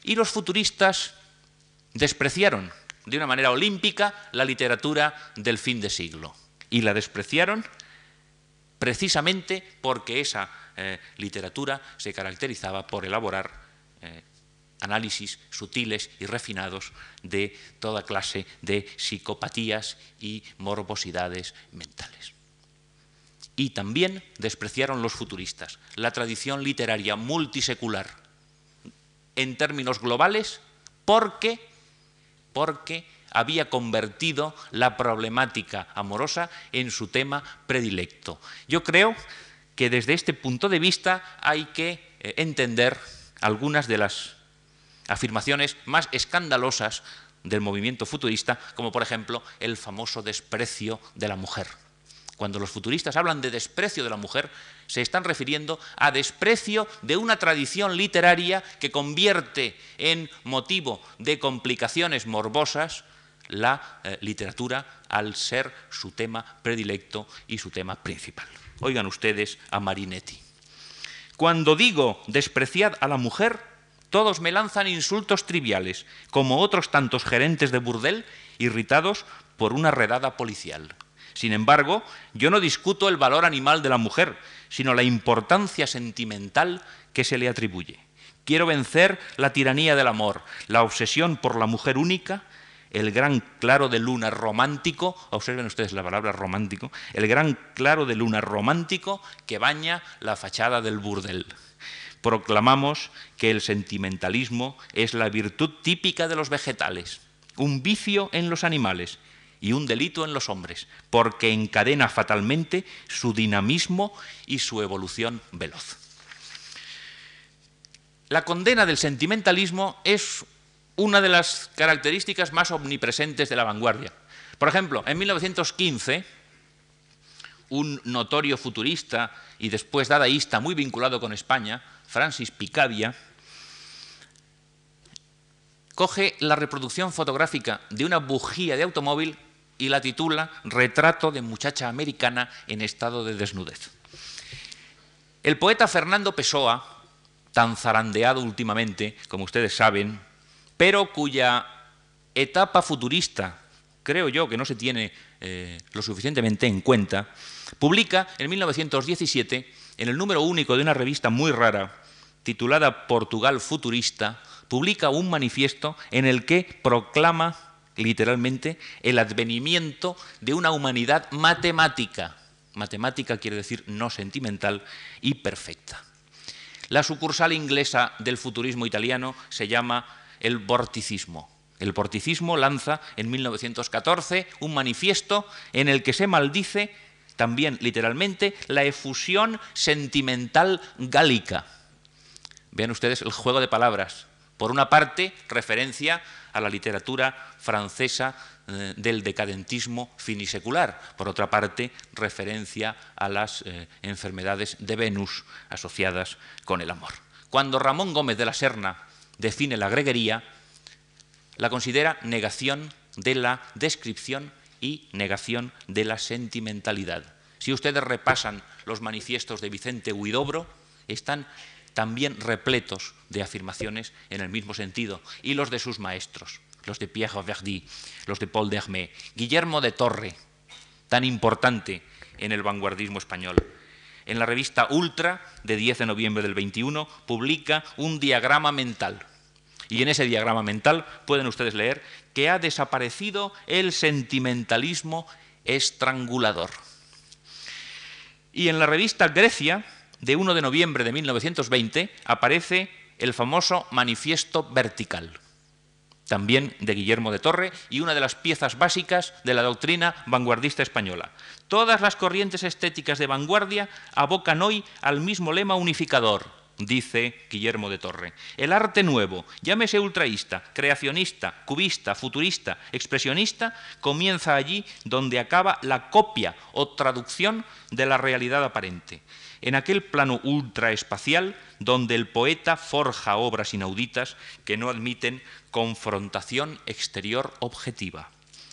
Y los futuristas despreciaron de una manera olímpica la literatura del fin de siglo. Y la despreciaron precisamente porque esa eh, literatura se caracterizaba por elaborar eh, análisis sutiles y refinados de toda clase de psicopatías y morbosidades mentales. Y también despreciaron los futuristas la tradición literaria multisecular en términos globales porque, porque había convertido la problemática amorosa en su tema predilecto. Yo creo que desde este punto de vista hay que eh, entender algunas de las afirmaciones más escandalosas del movimiento futurista, como por ejemplo el famoso desprecio de la mujer. Cuando los futuristas hablan de desprecio de la mujer, se están refiriendo a desprecio de una tradición literaria que convierte en motivo de complicaciones morbosas la eh, literatura al ser su tema predilecto y su tema principal. Oigan ustedes a Marinetti. Cuando digo despreciad a la mujer, todos me lanzan insultos triviales, como otros tantos gerentes de burdel irritados por una redada policial. Sin embargo, yo no discuto el valor animal de la mujer, sino la importancia sentimental que se le atribuye. Quiero vencer la tiranía del amor, la obsesión por la mujer única, el gran claro de luna romántico, observen ustedes la palabra romántico, el gran claro de luna romántico que baña la fachada del burdel. Proclamamos que el sentimentalismo es la virtud típica de los vegetales, un vicio en los animales y un delito en los hombres, porque encadena fatalmente su dinamismo y su evolución veloz. La condena del sentimentalismo es una de las características más omnipresentes de la vanguardia. Por ejemplo, en 1915, un notorio futurista y después dadaísta muy vinculado con España, Francis Picabia, coge la reproducción fotográfica de una bujía de automóvil y la titula Retrato de muchacha americana en estado de desnudez. El poeta Fernando Pessoa, tan zarandeado últimamente, como ustedes saben, pero cuya etapa futurista, creo yo que no se tiene eh, lo suficientemente en cuenta, publica en 1917, en el número único de una revista muy rara, titulada Portugal Futurista, publica un manifiesto en el que proclama literalmente, el advenimiento de una humanidad matemática. Matemática quiere decir no sentimental y perfecta. La sucursal inglesa del futurismo italiano se llama el vorticismo. El vorticismo lanza en 1914 un manifiesto en el que se maldice también literalmente la efusión sentimental gálica. Vean ustedes el juego de palabras. Por una parte, referencia a la literatura francesa eh, del decadentismo finisecular. Por otra parte, referencia a las eh, enfermedades de Venus asociadas con el amor. Cuando Ramón Gómez de la Serna define la greguería, la considera negación de la descripción y negación de la sentimentalidad. Si ustedes repasan los manifiestos de Vicente Huidobro, están también repletos de afirmaciones en el mismo sentido, y los de sus maestros, los de Pierre Verdi, los de Paul Dermé, Guillermo de Torre, tan importante en el vanguardismo español. En la revista Ultra, de 10 de noviembre del 21, publica un diagrama mental. Y en ese diagrama mental pueden ustedes leer que ha desaparecido el sentimentalismo estrangulador. Y en la revista Grecia, de 1 de noviembre de 1920 aparece el famoso Manifiesto Vertical, también de Guillermo de Torre, y una de las piezas básicas de la doctrina vanguardista española. Todas las corrientes estéticas de vanguardia abocan hoy al mismo lema unificador, dice Guillermo de Torre. El arte nuevo, llámese ultraísta, creacionista, cubista, futurista, expresionista, comienza allí donde acaba la copia o traducción de la realidad aparente en aquel plano ultraespacial donde el poeta forja obras inauditas que no admiten confrontación exterior objetiva.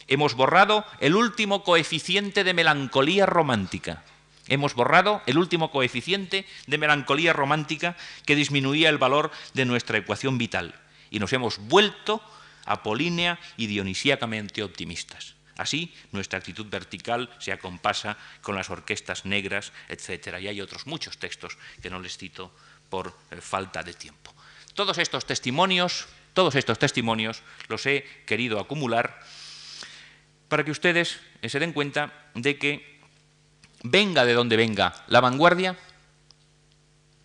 Hemos borrado el último coeficiente de melancolía romántica. Hemos borrado el último coeficiente de melancolía romántica que disminuía el valor de nuestra ecuación vital y nos hemos vuelto apolínea y dionisíacamente optimistas. Así, nuestra actitud vertical se acompasa con las orquestas negras, etc. Y hay otros muchos textos que no les cito por eh, falta de tiempo. Todos estos testimonios, todos estos testimonios los he querido acumular para que ustedes se den cuenta de que venga de donde venga la vanguardia,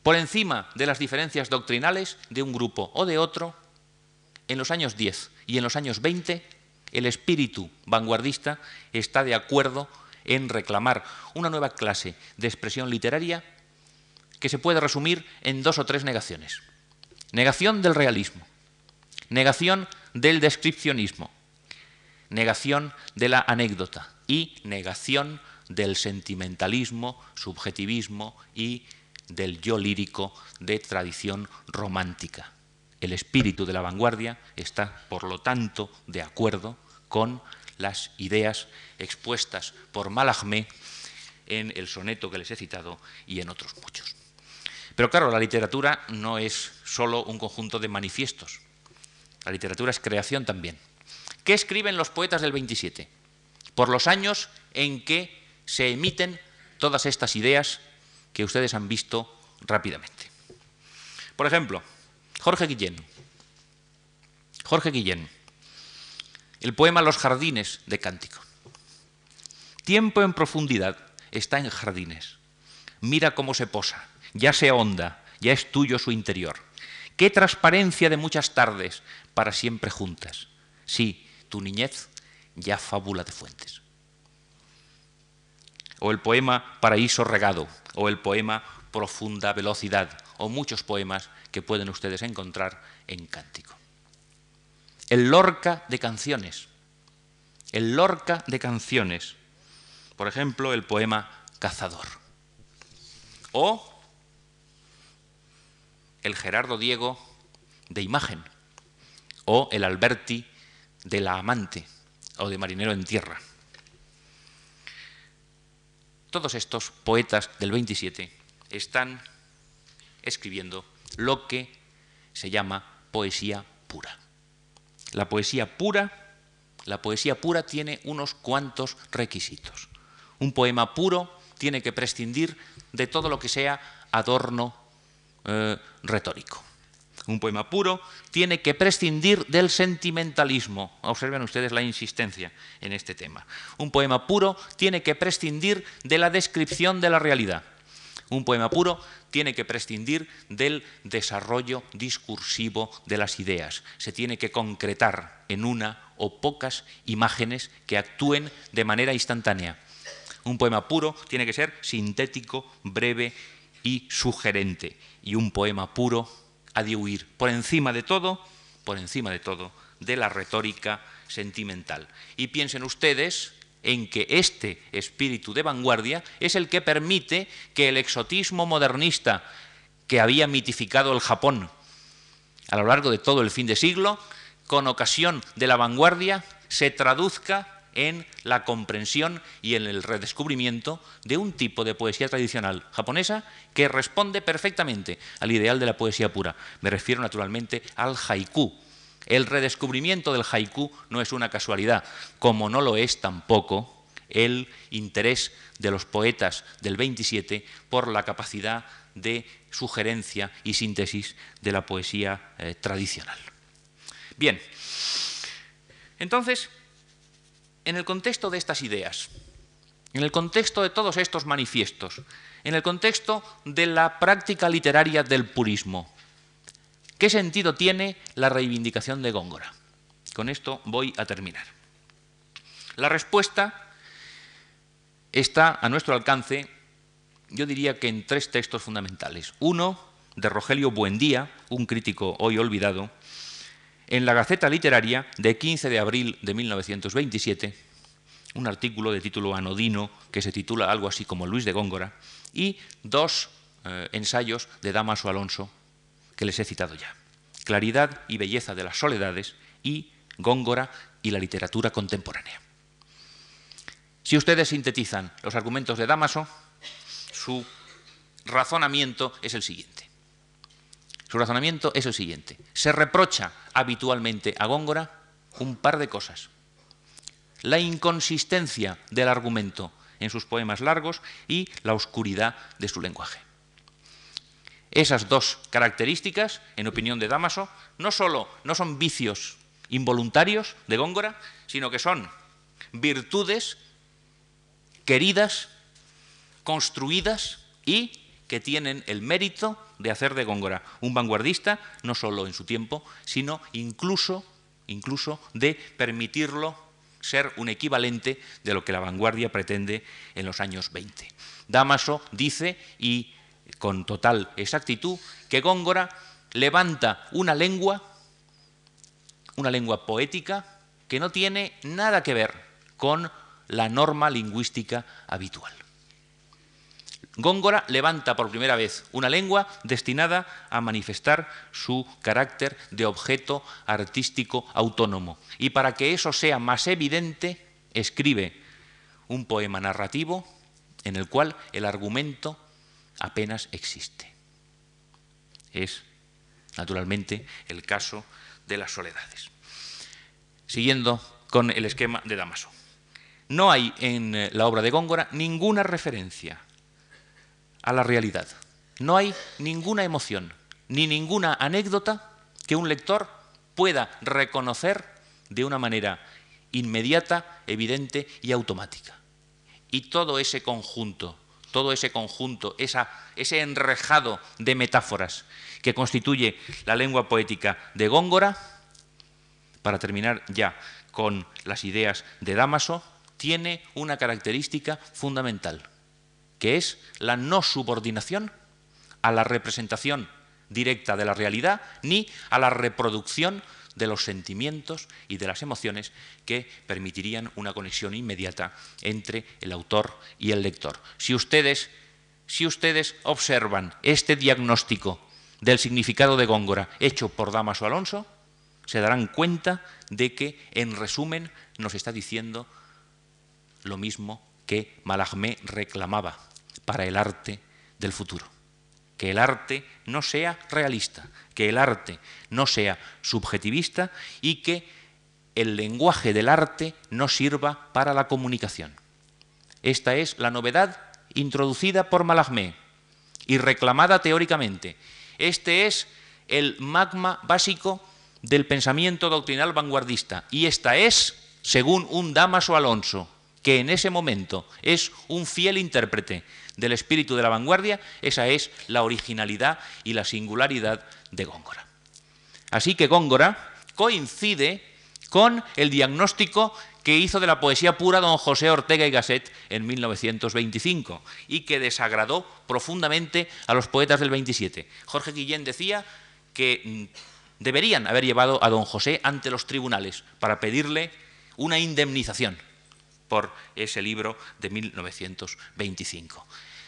por encima de las diferencias doctrinales de un grupo o de otro, en los años 10 y en los años 20 el espíritu vanguardista está de acuerdo en reclamar una nueva clase de expresión literaria que se puede resumir en dos o tres negaciones. Negación del realismo, negación del descripcionismo, negación de la anécdota y negación del sentimentalismo, subjetivismo y del yo lírico de tradición romántica. El espíritu de la vanguardia está, por lo tanto, de acuerdo con las ideas expuestas por Malagmé en el soneto que les he citado y en otros muchos. Pero claro, la literatura no es solo un conjunto de manifiestos. La literatura es creación también. ¿Qué escriben los poetas del 27? Por los años en que se emiten todas estas ideas que ustedes han visto rápidamente. Por ejemplo, Jorge Guillén. Jorge Guillén. El poema Los jardines de Cántico. Tiempo en profundidad está en jardines. Mira cómo se posa ya se honda, ya es tuyo su interior. Qué transparencia de muchas tardes para siempre juntas. Sí, tu niñez ya fábula de fuentes. O el poema Paraíso regado, o el poema Profunda velocidad, o muchos poemas que pueden ustedes encontrar en Cántico. El Lorca de canciones. El Lorca de canciones. Por ejemplo, el poema Cazador. O el Gerardo Diego de imagen, o el Alberti de la amante, o de marinero en tierra. Todos estos poetas del 27 están escribiendo lo que se llama poesía pura. La poesía pura, la poesía pura tiene unos cuantos requisitos. Un poema puro tiene que prescindir de todo lo que sea adorno eh, retórico. Un poema puro tiene que prescindir del sentimentalismo. Observen ustedes la insistencia en este tema. Un poema puro tiene que prescindir de la descripción de la realidad. Un poema puro tiene que prescindir del desarrollo discursivo de las ideas. Se tiene que concretar en una o pocas imágenes que actúen de manera instantánea. Un poema puro tiene que ser sintético, breve y sugerente. Y un poema puro ha de huir, por encima de todo, por encima de todo, de la retórica sentimental. Y piensen ustedes en que este espíritu de vanguardia es el que permite que el exotismo modernista que había mitificado el Japón a lo largo de todo el fin de siglo, con ocasión de la vanguardia, se traduzca en la comprensión y en el redescubrimiento de un tipo de poesía tradicional japonesa que responde perfectamente al ideal de la poesía pura. Me refiero naturalmente al haiku. El redescubrimiento del haiku no es una casualidad, como no lo es tampoco el interés de los poetas del 27 por la capacidad de sugerencia y síntesis de la poesía eh, tradicional. Bien, entonces, en el contexto de estas ideas, en el contexto de todos estos manifiestos, en el contexto de la práctica literaria del purismo, ¿qué sentido tiene la reivindicación de Góngora? Con esto voy a terminar. La respuesta está a nuestro alcance, yo diría que en tres textos fundamentales. Uno, de Rogelio Buendía, un crítico hoy olvidado, en la Gaceta Literaria de 15 de abril de 1927, un artículo de título anodino que se titula algo así como Luis de Góngora, y dos eh, ensayos de Damaso Alonso que les he citado ya. Claridad y belleza de las soledades y Góngora y la literatura contemporánea. Si ustedes sintetizan los argumentos de Damaso, su razonamiento es el siguiente. Su razonamiento es el siguiente. Se reprocha habitualmente a Góngora un par de cosas. La inconsistencia del argumento en sus poemas largos y la oscuridad de su lenguaje. Esas dos características, en opinión de Damaso, no solo no son vicios involuntarios de Góngora, sino que son virtudes queridas, construidas y que tienen el mérito de hacer de Góngora un vanguardista, no solo en su tiempo, sino incluso, incluso de permitirlo ser un equivalente de lo que la vanguardia pretende en los años 20. Damaso dice, y con total exactitud, que Góngora levanta una lengua, una lengua poética, que no tiene nada que ver con la norma lingüística habitual. Góngora levanta por primera vez una lengua destinada a manifestar su carácter de objeto artístico autónomo. Y para que eso sea más evidente, escribe un poema narrativo en el cual el argumento apenas existe. Es, naturalmente, el caso de las soledades. Siguiendo con el esquema de Damaso. No hay en eh, la obra de Góngora ninguna referencia a la realidad. No hay ninguna emoción, ni ninguna anécdota que un lector pueda reconocer de una manera inmediata, evidente y automática. Y todo ese conjunto, todo ese conjunto, ese enrejado de metáforas que constituye la lengua poética de Góngora, para terminar ya con las ideas de Damaso, tiene una característica fundamental, que es la no subordinación a la representación directa de la realidad ni a la reproducción de los sentimientos y de las emociones que permitirían una conexión inmediata entre el autor y el lector. Si ustedes, si ustedes observan este diagnóstico del significado de Góngora hecho por Damaso Alonso, se darán cuenta de que, en resumen, nos está diciendo lo mismo que Malagmé reclamaba para el arte del futuro. Que el arte no sea realista, que el arte no sea subjetivista y que el lenguaje del arte no sirva para la comunicación. Esta es la novedad introducida por Malagmé y reclamada teóricamente. Este es el magma básico del pensamiento doctrinal vanguardista y esta es, según un Damaso Alonso, que en ese momento es un fiel intérprete del espíritu de la vanguardia, esa es la originalidad y la singularidad de Góngora. Así que Góngora coincide con el diagnóstico que hizo de la poesía pura don José Ortega y Gasset en 1925 y que desagradó profundamente a los poetas del 27. Jorge Guillén decía que mm, deberían haber llevado a don José ante los tribunales para pedirle una indemnización por ese libro de 1925.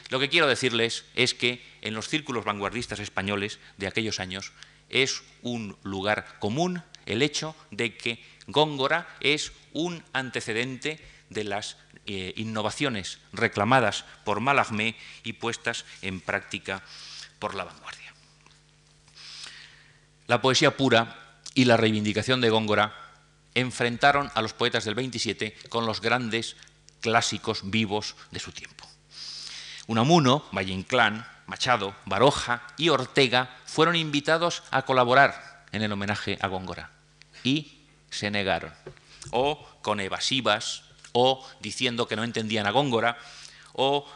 Lo que quiero decirles es que en los círculos vanguardistas españoles de aquellos años es un lugar común el hecho de que Góngora es un antecedente de las eh, innovaciones reclamadas por Malagmé y puestas en práctica por la vanguardia. La poesía pura y la reivindicación de Góngora enfrentaron a los poetas del 27 con los grandes clásicos vivos de su tiempo. Unamuno, Valle Inclán, Machado, Baroja y Ortega fueron invitados a colaborar en el homenaje a Góngora y se negaron, o con evasivas, o diciendo que no entendían a Góngora, o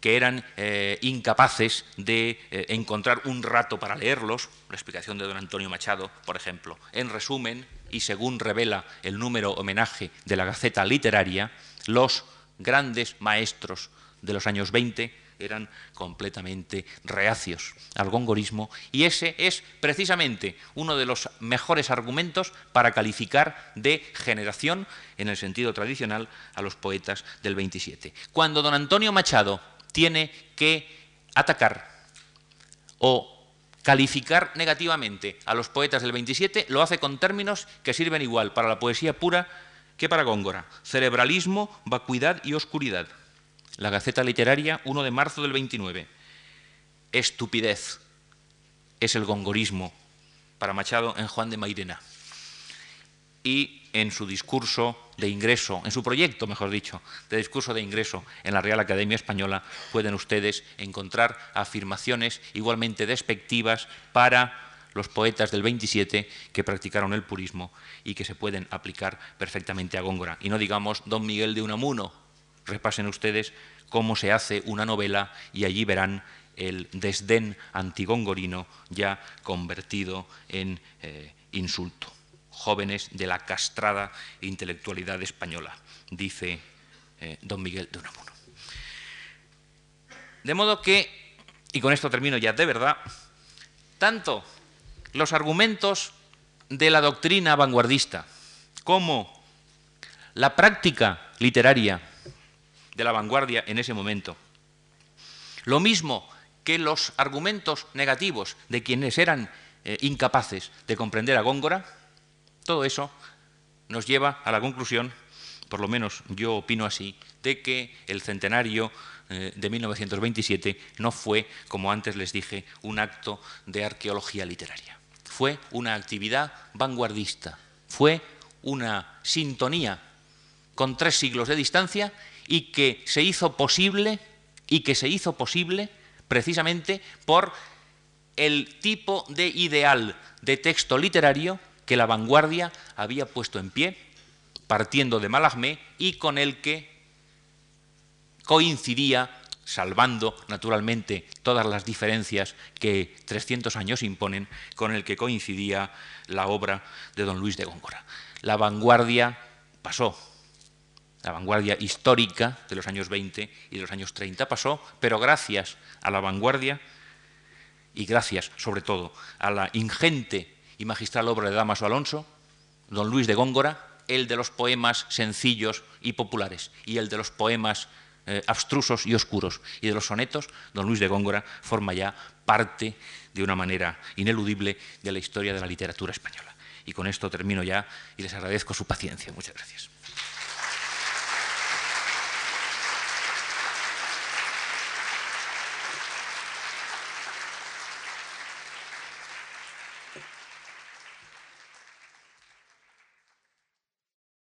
que eran eh, incapaces de eh, encontrar un rato para leerlos, la explicación de don Antonio Machado, por ejemplo. En resumen, y según revela el número homenaje de la Gaceta Literaria, los grandes maestros de los años 20 eran completamente reacios al gongorismo y ese es precisamente uno de los mejores argumentos para calificar de generación, en el sentido tradicional, a los poetas del 27. Cuando don Antonio Machado tiene que atacar o calificar negativamente a los poetas del 27, lo hace con términos que sirven igual para la poesía pura que para Góngora. Cerebralismo, vacuidad y oscuridad. La Gaceta Literaria, 1 de marzo del 29. Estupidez es el gongorismo para Machado en Juan de Mairena. Y en su discurso de ingreso, en su proyecto, mejor dicho, de discurso de ingreso en la Real Academia Española, pueden ustedes encontrar afirmaciones igualmente despectivas para los poetas del 27 que practicaron el purismo y que se pueden aplicar perfectamente a Góngora. Y no digamos Don Miguel de Unamuno, repasen ustedes cómo se hace una novela y allí verán el desdén antigongorino ya convertido en eh, insulto jóvenes de la castrada intelectualidad española, dice eh, don Miguel de Unamuno. De modo que, y con esto termino ya de verdad, tanto los argumentos de la doctrina vanguardista como la práctica literaria de la vanguardia en ese momento Lo mismo que los argumentos negativos de quienes eran eh, incapaces de comprender a Góngora, todo eso nos lleva a la conclusión, por lo menos yo opino así, de que el centenario eh, de 1927 no fue, como antes les dije, un acto de arqueología literaria. Fue una actividad vanguardista, fue una sintonía con tres siglos de distancia y que se hizo posible y que se hizo posible precisamente por el tipo de ideal de texto literario que la vanguardia había puesto en pie, partiendo de Malagmé y con el que coincidía, salvando naturalmente todas las diferencias que 300 años imponen, con el que coincidía la obra de don Luis de Góngora. La vanguardia pasó, la vanguardia histórica de los años 20 y de los años 30 pasó, pero gracias a la vanguardia y gracias sobre todo a la ingente y magistral obra de Damaso Alonso, don Luis de Góngora, el de los poemas sencillos y populares y el de los poemas eh, abstrusos y oscuros y de los sonetos, don Luis de Góngora forma ya parte de una manera ineludible de la historia de la literatura española. Y con esto termino ya y les agradezco su paciencia. Muchas gracias.